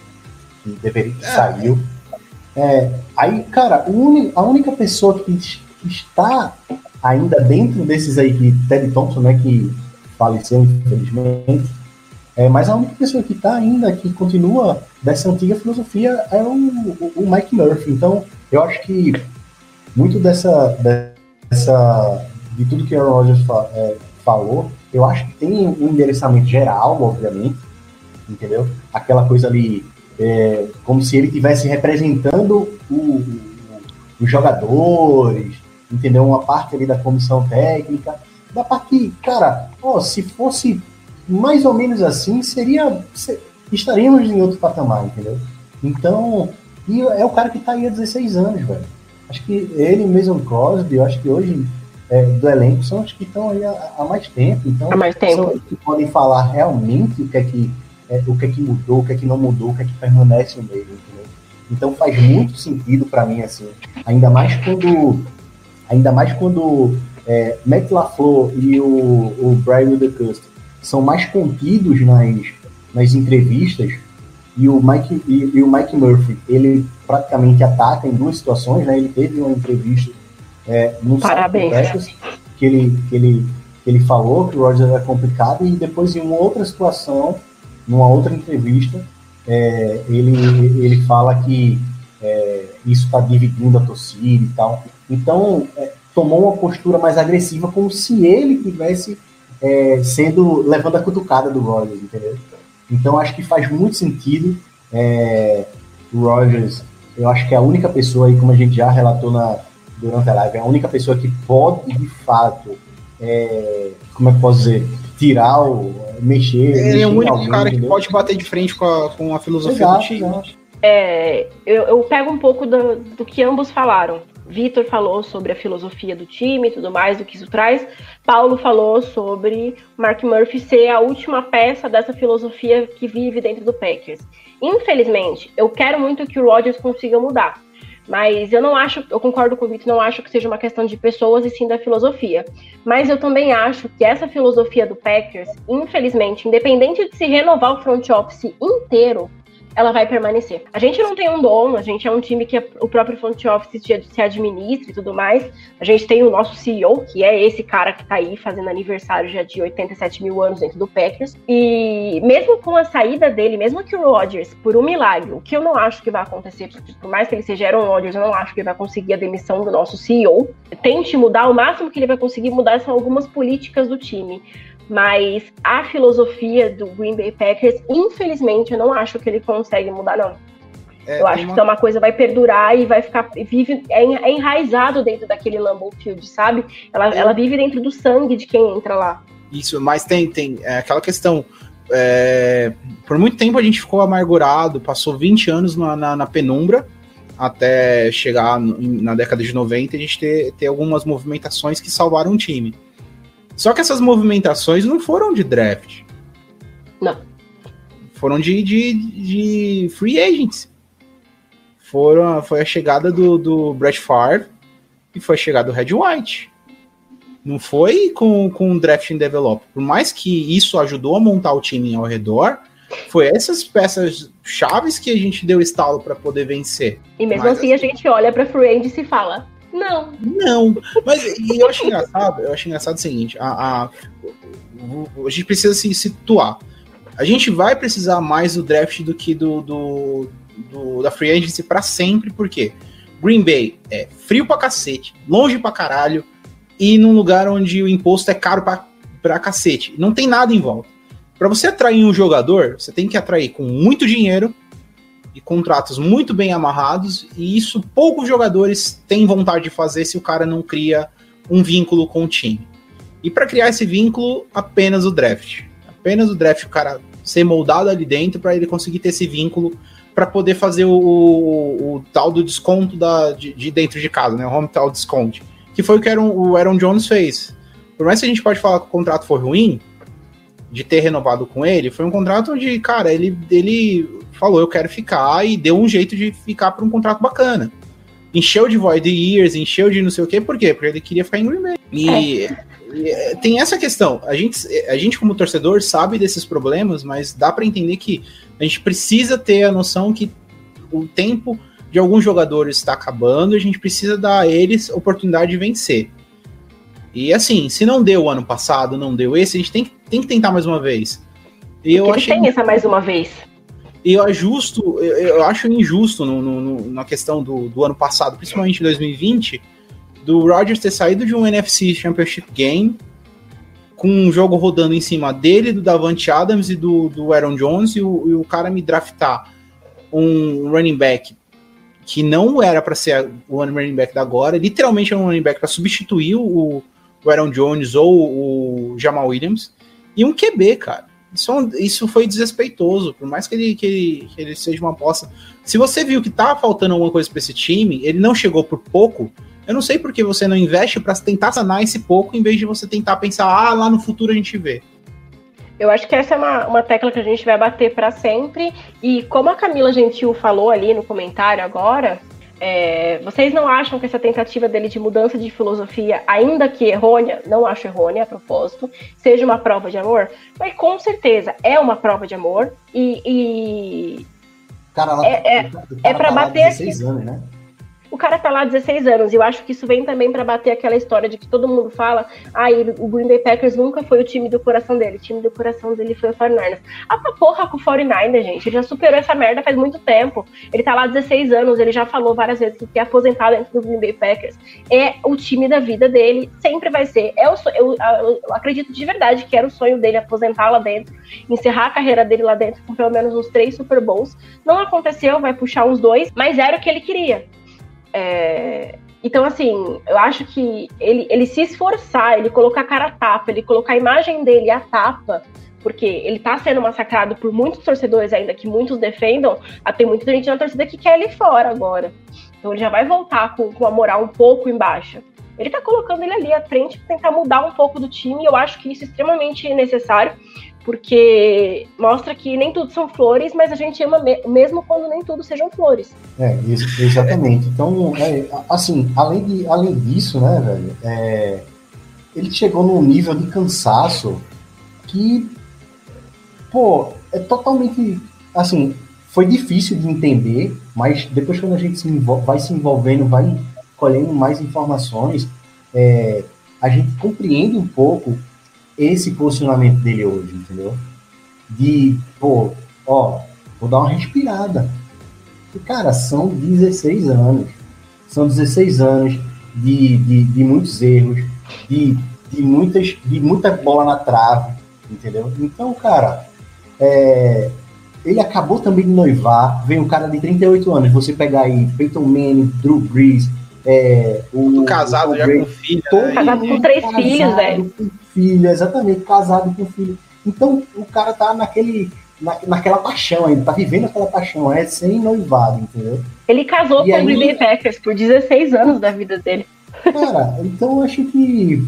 que deveria ter é. saiu. É, aí, cara, a única pessoa que, que, está ainda dentro desses aí, que Ted Thompson, né, que faleceu, infelizmente, é, mas a única pessoa que está ainda, que continua dessa antiga filosofia, é o, o, o, Mike Murphy. Então, eu acho que muito dessa, dessa de tudo que o Rogers fa, é, falou, eu acho que tem um endereçamento geral, obviamente, entendeu? Aquela coisa ali, é, como se ele estivesse representando o, os jogadores, entendeu? Uma parte ali da comissão técnica, da parte que, cara, ó, se fosse mais ou menos assim, seria. estaríamos em outro patamar, entendeu? Então, e é o cara que tá aí há 16 anos, velho. Acho que ele mesmo Crosby, eu acho que hoje é, do elenco são os que estão aí há, há, mais tempo. Então, há mais tempo. são os que podem falar realmente o que é que, é, o que é que mudou, o que é que não mudou, o que é que permanece no meio, entendeu? Então faz muito sentido para mim, assim, ainda mais quando ainda mais quando é, Matt LaFleur e o, o Brian Wildecuster são mais contidos nas, nas entrevistas e o Mike e, e, o Mike Murphy ele praticamente ataca em duas situações, né? Ele teve uma entrevista é, Parabéns. que ele que ele que ele falou que o Roger era complicado e depois em uma outra situação, numa outra entrevista, é, ele ele fala que é, isso está dividindo a torcida e tal. Então é, tomou uma postura mais agressiva, como se ele tivesse é, sendo levando a cutucada do Rogers, entendeu? Então acho que faz muito sentido. É, o Rogers, eu acho que é a única pessoa aí, como a gente já relatou na, durante a live, é a única pessoa que pode de fato, é, como é que posso dizer, tirar o. mexer. Ele mexer é o único alguém, cara entendeu? que pode bater de frente com a, com a filosofia exato, do time. É, eu, eu, pego um pouco do, do que ambos falaram. Vitor falou sobre a filosofia do time e tudo mais, do que isso traz. Paulo falou sobre Mark Murphy ser a última peça dessa filosofia que vive dentro do Packers. Infelizmente, eu quero muito que o Rodgers consiga mudar. Mas eu não acho, eu concordo com o Vitor, não acho que seja uma questão de pessoas e sim da filosofia. Mas eu também acho que essa filosofia do Packers, infelizmente, independente de se renovar o front office inteiro, ela vai permanecer. A gente não tem um dono, a gente é um time que é o próprio front office se administra e tudo mais. A gente tem o nosso CEO, que é esse cara que tá aí fazendo aniversário já de 87 mil anos dentro do Packers. E mesmo com a saída dele, mesmo que o Rodgers, por um milagre, o que eu não acho que vai acontecer, por mais que ele seja Aaron Rodgers, eu não acho que ele vai conseguir a demissão do nosso CEO. Tente mudar, o máximo que ele vai conseguir mudar são algumas políticas do time. Mas a filosofia do Green Bay Packers, infelizmente, eu não acho que ele consegue mudar, não. É, eu acho uma... que é uma coisa vai perdurar e vai ficar vive é, é enraizado dentro daquele Lambeau Field, sabe? Ela, é. ela vive dentro do sangue de quem entra lá. Isso, mas tem tem é, aquela questão. É, por muito tempo a gente ficou amargurado, passou 20 anos na, na, na penumbra até chegar no, na década de 90 a gente ter, ter algumas movimentações que salvaram o time. Só que essas movimentações não foram de draft. Não. Foram de, de, de free agents. Foram, foi a chegada do, do Brett Favre e foi a chegada do Red White. Não foi com, com draft and develop. Por mais que isso ajudou a montar o time ao redor, foi essas peças chaves que a gente deu estalo para poder vencer. E mesmo Mas, assim, a gente olha para free agents e fala: não. Não. Mas e eu acho engraçado, eu acho engraçado o seguinte, a, a, a gente precisa se situar. A gente vai precisar mais do draft do que do, do, do da free agency para sempre, porque Green Bay é frio pra cacete, longe pra caralho, e num lugar onde o imposto é caro pra, pra cacete. Não tem nada em volta. Para você atrair um jogador, você tem que atrair com muito dinheiro e contratos muito bem amarrados, e isso poucos jogadores têm vontade de fazer se o cara não cria um vínculo com o time. E para criar esse vínculo, apenas o draft. Apenas o draft, o cara ser moldado ali dentro para ele conseguir ter esse vínculo para poder fazer o, o, o, tal do desconto da, de, de, dentro de casa, né? O home tal discount. Que foi o que Aaron, o Aaron Jones fez. Por mais que a gente pode falar que o contrato foi ruim, de ter renovado com ele foi um contrato onde, cara, ele, ele falou, eu quero ficar, e deu um jeito de ficar para um contrato bacana. Encheu de void years, encheu de não sei o quê, por quê? Porque ele queria ficar em Green Bay. E, é. e tem essa questão. A gente, a gente, como torcedor, sabe desses problemas, mas dá para entender que a gente precisa ter a noção que o tempo de alguns jogadores está acabando e a gente precisa dar a eles oportunidade de vencer. E assim, se não deu o ano passado, não deu esse, a gente tem, tem que tentar mais uma vez. E eu achei... tem essa mais uma vez. E eu ajusto, eu, acho injusto no, no, na questão do, do ano passado, principalmente em 2020, do Rodgers ter saído de um NFC Championship Game com um jogo rodando em cima dele, do Davante Adams e do, do Aaron Jones, e o, e o cara me draftar um running back que não era para ser o running back da agora, literalmente é um running back para substituir o, o Aaron Jones ou o Jamal Williams, e um QB, cara. Isso, é isso foi desrespeitoso, por mais que ele, que ele, que ele seja uma aposta. Se você viu que tava faltando alguma coisa para esse time, ele não chegou por pouco, eu não sei por que você não investe para tentar sanar esse pouco, em vez de você tentar pensar, ah, lá no futuro a gente vê. Eu acho que essa é uma, uma tecla que a gente vai bater para sempre. E como a Camila Gentil falou ali no comentário agora, é, vocês não acham que essa tentativa dele de mudança de filosofia, ainda que errônea, não acho errônea a propósito, seja uma prova de amor? Mas com certeza é uma prova de amor e. e... Cara, ela, é, é, é para bater. 16 anos, né? O cara tá lá há 16 anos. E eu acho que isso vem também para bater aquela história de que todo mundo fala: ah, o Green Bay Packers nunca foi o time do coração dele. O time do coração dele foi o 49ers. Ah, pra porra com o 49ers, gente. Ele já superou essa merda faz muito tempo. Ele tá lá há 16 anos. Ele já falou várias vezes que quer aposentar dentro do Green Bay Packers. É o time da vida dele. Sempre vai ser. É o, eu, eu, eu acredito de verdade que era o sonho dele aposentar lá dentro, encerrar a carreira dele lá dentro com pelo menos uns três Super Bowls. Não aconteceu, vai puxar uns dois, mas era o que ele queria. É, então, assim, eu acho que ele, ele se esforçar, ele colocar a cara a tapa, ele colocar a imagem dele a tapa, porque ele tá sendo massacrado por muitos torcedores ainda, que muitos defendam, ah, tem muita gente na torcida que quer ele fora agora. Então ele já vai voltar com, com a moral um pouco embaixo. Ele tá colocando ele ali à frente para tentar mudar um pouco do time, e eu acho que isso é extremamente necessário porque mostra que nem tudo são flores, mas a gente ama me mesmo quando nem tudo sejam flores. É, exatamente. Então, é, assim, além, de, além disso, né, velho, é, ele chegou num nível de cansaço que, pô, é totalmente, assim, foi difícil de entender, mas depois quando a gente se vai se envolvendo, vai colhendo mais informações, é, a gente compreende um pouco esse posicionamento dele hoje, entendeu? De, pô, ó, vou dar uma respirada. E, cara, são 16 anos. São 16 anos de, de, de muitos erros, de, de, muitas, de muita bola na trave, entendeu? Então, cara, é, ele acabou também de noivar, vem um cara de 38 anos, você pegar aí Peyton Manning, Drew Brees, é, o, casado o já com filho. Né? Casado com três filhos, velho. Com filho, exatamente, casado com filho. Então o cara tá naquele, na, naquela paixão ainda, tá vivendo aquela paixão, é sem noivado, entendeu? Ele casou e com o Green Packers por 16 anos da vida dele. Cara, então eu acho que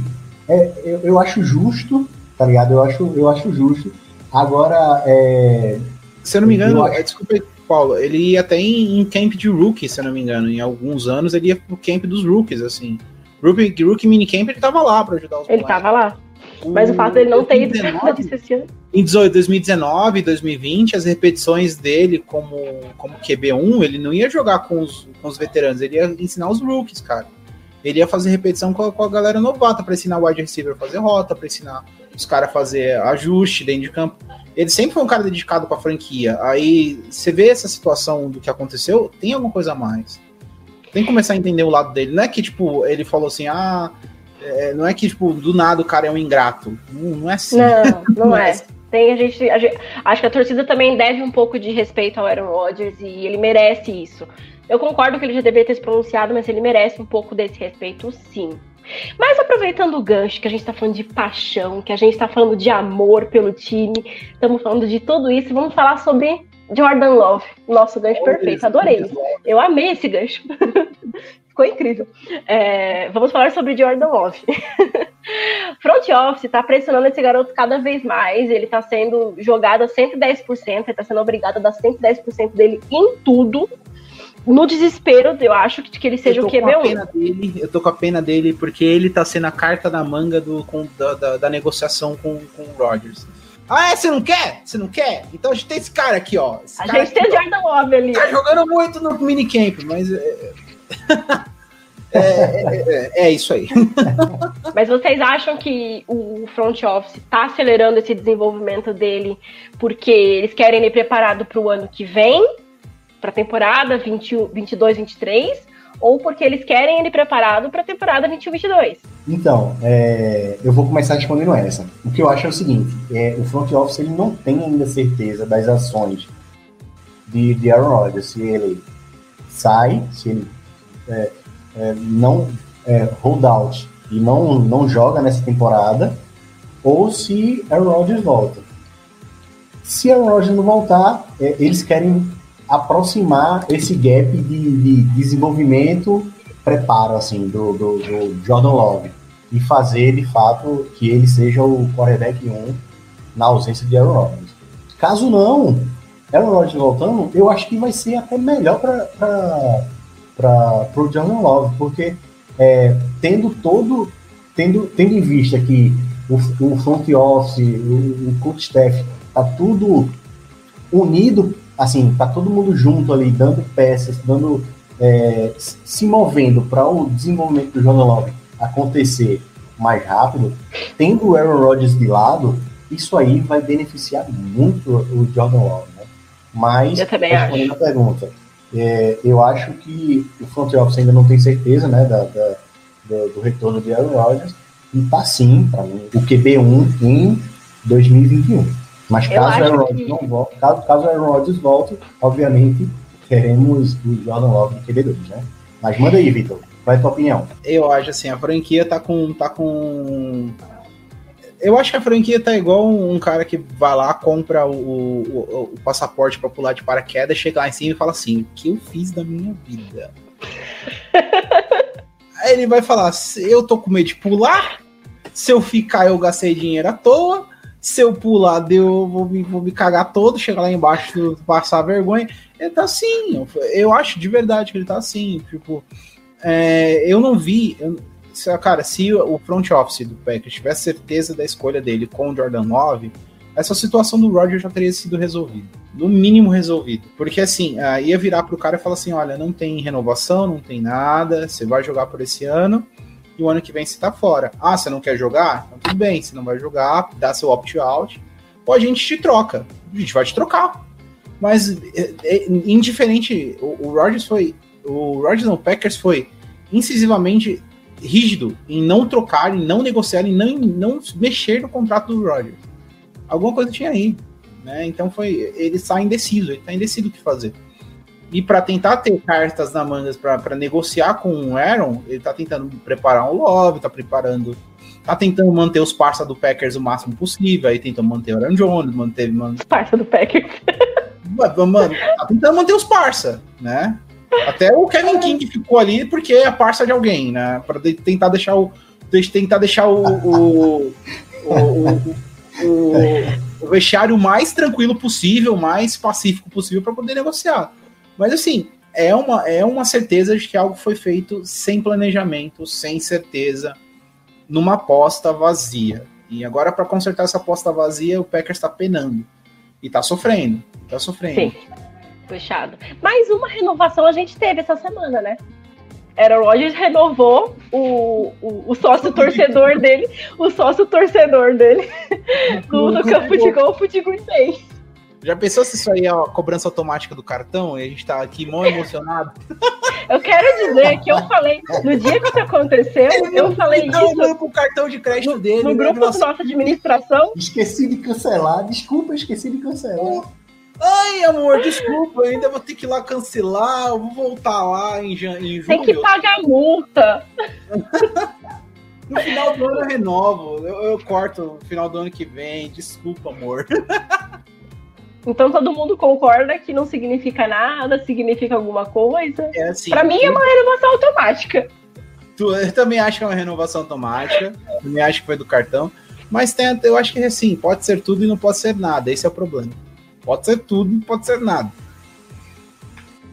é, eu, eu acho justo, tá ligado? Eu acho, eu acho justo. Agora, é, se eu não me engano, acho... desculpa aí, Paulo, ele ia até em, em, camp de rookie, se eu não me engano. Em alguns anos ele ia pro camp dos rookies, assim. Rookie, rookie minicamp ele tava lá para ajudar os Ele moleques. tava lá. Mas o, fato dele não ter ido Em 2019, 2020, as repetições dele como, como QB1, ele não ia jogar com os, com os veteranos, ele ia ensinar os rookies, cara. Ele ia fazer repetição com a, com a galera novata para ensinar o wide receiver a fazer rota, para ensinar os caras a fazer ajuste dentro de campo ele sempre foi um cara dedicado para a franquia. Aí você vê essa situação do que aconteceu, tem alguma coisa a mais. Tem que começar a entender o lado dele. Não é que, tipo, ele falou assim, ah, é, não é que, tipo, do nada o cara é um ingrato. Não, não é assim. Não, não, não é. é. Tem a gente, a gente, Acho que a torcida também deve um pouco de respeito ao Aaron Rodgers e ele merece isso. Eu concordo que ele já deveria ter se pronunciado, mas ele merece um pouco desse respeito, sim. Mas aproveitando o gancho, que a gente está falando de paixão, que a gente está falando de amor pelo time, estamos falando de tudo isso, vamos falar sobre Jordan Love, nosso gancho perfeito. Adorei. Eu amei esse gancho. ficou incrível. É, vamos falar sobre Jordan Love. Front Office está pressionando esse garoto cada vez mais. Ele está sendo jogado a 110%, ele está sendo obrigado a dar 110% dele em tudo. No desespero, eu acho que, que ele seja o QB1. Dele, eu tô com a pena dele porque ele tá sendo a carta na manga do, com, da, da, da, negociação com, com o Rodgers. Ah, é? Você não quer? Você não quer? Então a gente tem esse cara aqui, ó. a gente tem o Jordan Love ali. Tá jogando muito no minicamp, mas. É, é, é, é, isso aí. Mas vocês acham que o front office está acelerando esse desenvolvimento dele porque eles querem ele preparado para o ano que vem, para a temporada 20, 22, 23? Ou porque eles querem ele preparado para a temporada 21-22? Então, é, eu vou começar respondendo essa. O que eu acho é o seguinte: é, o front office ele não tem ainda certeza das ações de, de Aaron Rodgers, se ele sai, se ele é, é, não é, hold out e não, não joga nessa temporada, ou se Aaron Rodgers volta. Se Aaron Rodgers não voltar, é, eles querem aproximar esse gap de, de desenvolvimento, preparo assim do, do, do, Jordan Love e fazer de fato que ele seja o quarterback 1 na ausência de Aaron Rodgers. Caso não, Aaron Rodgers voltando, eu acho que vai ser até melhor para para o Jordan Love, porque é, tendo todo, tendo, tendo em vista que o, o front office, o, o coach staff, tá tudo unido, assim, tá todo mundo junto ali, dando peças, dando, é, se movendo para o desenvolvimento do Jordan Love acontecer mais rápido, tendo o Aaron Rodgers de lado, isso aí vai beneficiar muito o Jordan Love, né? Mas, respondendo a pergunta, é, eu acho que o front office ainda não tem certeza né, da, da do, do, retorno de Aaron Rodgers e tá sim, para mim, o QB1 em 2021. Mas caso Aaron Rodgers que... não volte, caso, caso Aaron Rodgers volte, obviamente teremos o Jordan Love no QB2, né? Mas manda aí, Vitor. Qual é a tua opinião? Eu acho assim, a franquia tá com, tá com eu acho que a franquia tá igual um cara que vai lá, compra o, o, o passaporte para pular de paraquedas, chega lá em cima e fala assim: o que eu fiz da minha vida? Aí ele vai falar: eu tô com medo de pular, se eu ficar eu gastei dinheiro à toa, se eu pular deu, vou, me, vou me cagar todo, chegar lá embaixo, passar vergonha. Ele tá assim, eu, eu acho de verdade que ele tá assim, tipo. É, eu não vi. Eu, cara, se o front office do Packers tivesse certeza da escolha dele com o Jordan 9, essa situação do Roger já teria sido resolvida. No mínimo resolvido. Porque assim, uh, ia virar pro cara e falar assim: olha, não tem renovação, não tem nada, você vai jogar por esse ano, e o ano que vem você tá fora. Ah, você não quer jogar? Então tudo bem, você não vai jogar, dá seu opt-out, ou a gente te troca. A gente vai te trocar. Mas é, é, indiferente, o, o foi. O Rodgers no Packers foi incisivamente rígido em não trocar, em não negociar, em não, não mexer no contrato do Rodgers. Alguma coisa tinha aí. Né? Então foi. Ele está indeciso, ele está indeciso o que fazer. E para tentar ter cartas na manga para negociar com o Aaron, ele está tentando preparar um love, está preparando. Tá tentando manter os parça do Packers o máximo possível. Aí tentou manter o Aaron Jones, manteve. Man... Os parça do Packers. Mano, tá tentando manter os parça, né? Até o Kevin King ficou ali porque é a parça de alguém, né? Para tentar deixar o tentar deixar o, o, o, o, o vestiário mais tranquilo possível, mais pacífico possível para poder negociar. Mas assim, é uma, é uma certeza de que algo foi feito sem planejamento, sem certeza, numa aposta vazia. E agora, para consertar essa aposta vazia, o Packers está penando. E está sofrendo. Está sofrendo. Sim. Puxado. Mais uma renovação a gente teve essa semana, né? Era o Rogers renovou o, o, o, sócio torcedor dele, o sócio torcedor dele no, no campo de golfe de Green Bay. Já pensou se isso aí é a cobrança automática do cartão e a gente tá aqui mó emocionado? Eu quero dizer que eu falei, no dia que isso aconteceu, Ele eu falei isso. Não, pro cartão de crédito no, dele. No né? grupo da nossa administração. Esqueci de cancelar, desculpa, esqueci de cancelar. Ai, amor, desculpa, ainda vou ter que ir lá cancelar, eu vou voltar lá em, em julho. Tem que pagar multa. no final do ano eu renovo, eu, eu corto no final do ano que vem, desculpa, amor. Então todo mundo concorda que não significa nada, significa alguma coisa. É assim, Pra mim é uma renovação automática. tu- eu também acho que é uma renovação automática. Também acho que foi do cartão. Mas tem, eu acho que assim, pode ser tudo e não pode ser nada. Esse é o problema. Pode ser tudo pode ser nada.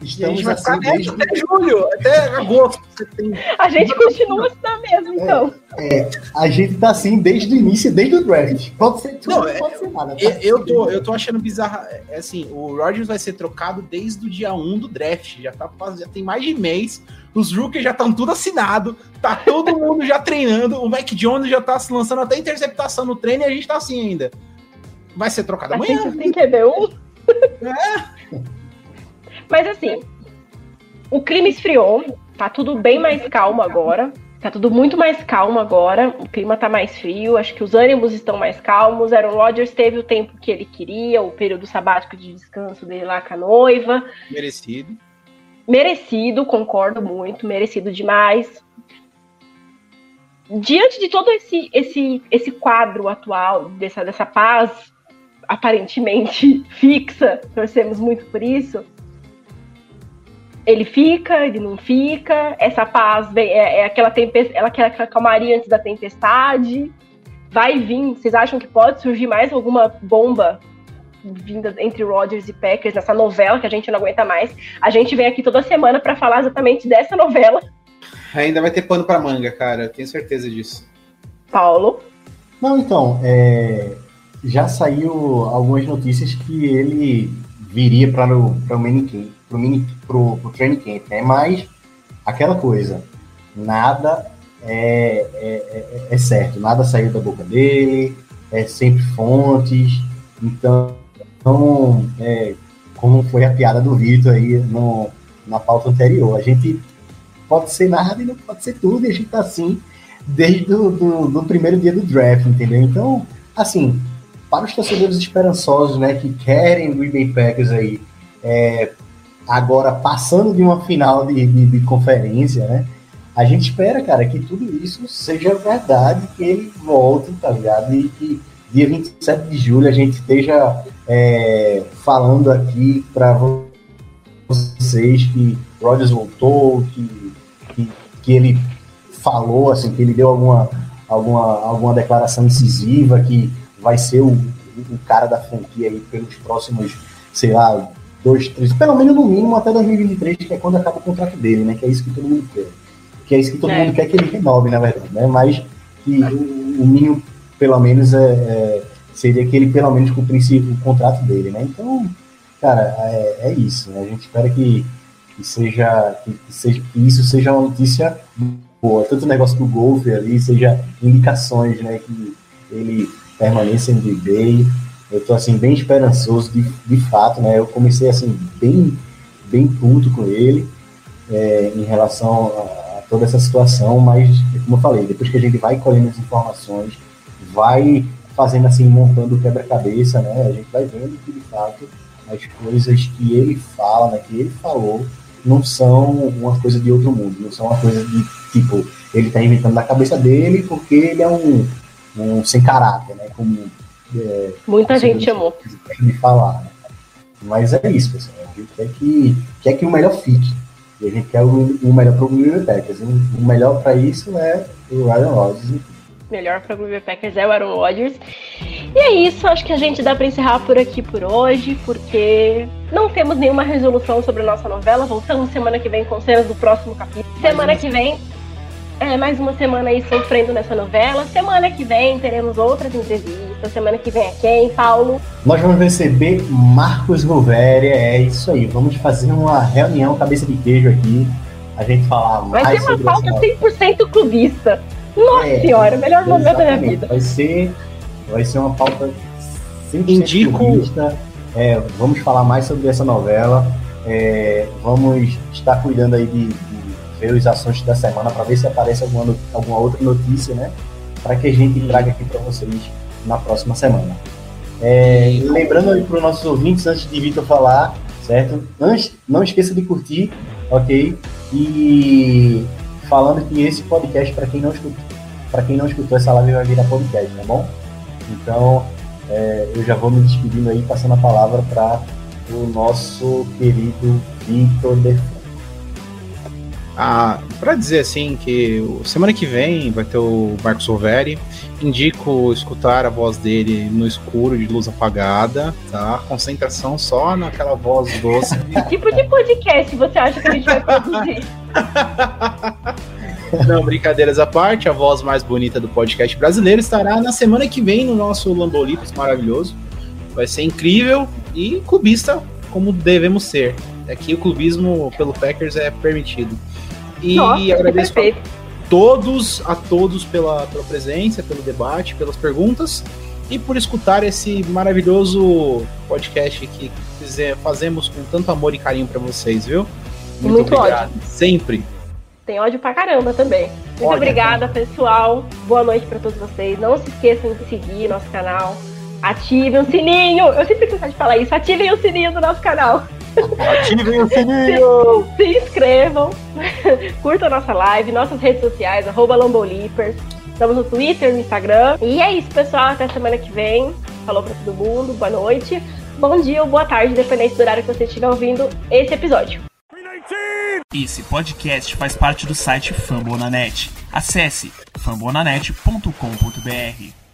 A Estamos gente vai ficar assim desde, até julho, até agosto. Você tem A gente continua assim na mesma, então. a gente tá assim desde o início, desde o draft. Pode ser tudo, Não, é- pode ser nada. tá? Eu, eu tô, eu tô achando bizarro. É assim, o Rodgers vai ser trocado desde o dia 1 do draft. Já, tá, já tem mais de mês. Os rookies já estão tudo assinado. Tá todo mundo já treinando. O Mac Jones já tá se lançando até interceptação no treino e a gente tá assim ainda. Vai ser trocado A amanhã. tem QB1. Mas assim, o clima esfriou, tá tudo bem mais calmo agora. Tá tudo muito mais calmo agora. O clima tá mais frio, acho que os ânimos estão mais calmos. Aaron Rodgers teve o tempo que ele queria, o período sabático de descanso dele lá com a noiva. Merecido. Merecido, concordo muito, merecido demais. Diante de todo esse, esse, esse quadro atual, dessa, dessa paz aparentemente fixa, torcemos muito por isso. Ele fica, ele não fica, essa paz vem- é, é aquela, tempe- ela quer aquela calmaria antes da tempestade. Vai vir, vocês acham que pode surgir mais alguma bomba vinda entre Rodgers e Packers nessa novela que a gente não aguenta mais? A gente vem aqui toda semana para falar exatamente dessa novela. Ainda vai ter pano pra manga, cara. Tenho certeza disso. Paulo, Não, então, é, já saiu algumas notícias que ele viria para o pro minicamp, pro, mini, pro, pro training camp, né? Mas aquela coisa, nada é, é, é- é certo, nada saiu da boca dele, é sempre fontes, então, então é, como foi a piada do Vitor aí no, na pauta anterior, a gente pode ser nada e não pode ser tudo, e a gente tá assim desde o do, do primeiro dia do draft, entendeu? Então, assim, para os torcedores esperançosos, né, que querem o Bay Packers aí, é, agora passando de uma final de, de, de conferência, né, a gente espera, cara, que tudo isso seja verdade, que ele volte, tá ligado? E que dia 27 de julho a gente esteja é, falando aqui para vocês que Rodgers voltou, que, que, que ele falou, assim, que ele deu alguma, alguma, alguma declaração incisiva, que vai ser o, o cara da franquia aí pelos próximos, sei lá, dois, três, pelo menos no mínimo até 2023, que é quando acaba o contrato dele, né? Que é isso que todo mundo quer. Que é isso que todo É. mundo quer que ele renove, na verdade, né? Mas que o, o mínimo, pelo menos, é, é- seria que ele pelo menos cumprisse o contrato dele, né? Então, cara, é, é isso, né? A gente espera que, que seja, que, que seja que isso seja uma notícia boa. Tanto o negócio do golfe ali, seja indicações, né? Que ele permaneça em Bay. Eu tô, assim, bem esperançoso, de, de fato, né? Eu comecei, assim, bem, bem puto com ele é, em relação a, a toda essa situação, mas, como eu falei, depois que a gente vai colhendo as informações, vai fazendo, assim, montando o quebra-cabeça, né? A gente vai vendo que, de fato, as coisas que ele fala, né? Que ele falou, não são uma coisa de outro mundo, não são uma coisa de, tipo, ele tá inventando na cabeça dele porque ele é um, um sem caráter, né? Como é, muita gente chamou. de falar. Né? Mas é isso, pessoal. A gente quer que, quer que o melhor fique. E a gente quer o, o melhor para o Green Bay Packers. O, o melhor para isso é o Aaron Rodgers. Melhor para o Green Bay Packers é o Aaron Rodgers. E é isso, acho que a gente dá para encerrar por aqui por hoje, porque não temos nenhuma resolução sobre a nossa novela. Voltamos semana que vem com cenas do próximo capítulo. Semana que vem, é mais uma semana aí sofrendo nessa novela. Semana que vem teremos outras entrevistas. Semana que vem é quem? Paulo. Nós vamos receber Marcos Gouveia. É isso aí. Vamos fazer uma reunião cabeça de queijo aqui. A gente falar Vai mais ser uma pauta essa 100% clubista. Nossa É, senhora, melhor momento da minha vida. Vai ser, vai ser uma pauta 100% Indico- clubista. É, vamos falar mais sobre essa novela. É, vamos estar cuidando aí de ver os assuntos da semana para ver se aparece alguma, alguma outra notícia, né? Para que a gente traga aqui para vocês na próxima semana. É, lembrando aí para os nossos ouvintes, antes de Vitor falar, certo? Antes, não esqueça de curtir, ok? E falando que esse podcast, para quem não escutou, para quem não escutou essa live, vai virar podcast, tá bom? Então, é, eu já vou me despedindo aí, passando a palavra para o nosso querido Victor De ah, para dizer assim que semana que vem vai ter o Marcos Overi. Indico escutar a voz dele no escuro de luz apagada, tá? Concentração só naquela voz doce. que tipo de podcast você acha que a gente vai produzir? Não, brincadeiras à parte, a voz mais bonita do podcast brasileiro estará na semana que vem no nosso Lambolitos maravilhoso. Vai ser incrível e clubista como devemos ser. Aqui o clubismo pelo Packers é permitido. E Nossa, agradeço a todos, a todos pela, pela presença, pelo debate, pelas perguntas e por escutar esse maravilhoso podcast que fazemos com tanto amor e carinho para vocês, viu? Muito, Muito obrigado. Ódio. Sempre. Tem ódio pra caramba também. Muito ódio, obrigada, pessoal. Boa noite para todos vocês. Não se esqueçam de seguir nosso canal. Ativem o sininho. Eu sempre preciso de falar isso. Ativem o sininho do nosso canal. Ativem o sininho! Se, se inscrevam, curtam nossa live, nossas redes sociais, arroba Lambolipers. Estamos no Twitter, no Instagram. E é isso, pessoal. Até semana que vem. Falou pra todo mundo. Boa noite. Bom dia ou boa tarde, dependendo do horário que você estiver ouvindo esse episódio. Esse podcast faz parte do site Fambonanet. Acesse fambonanet.com.br.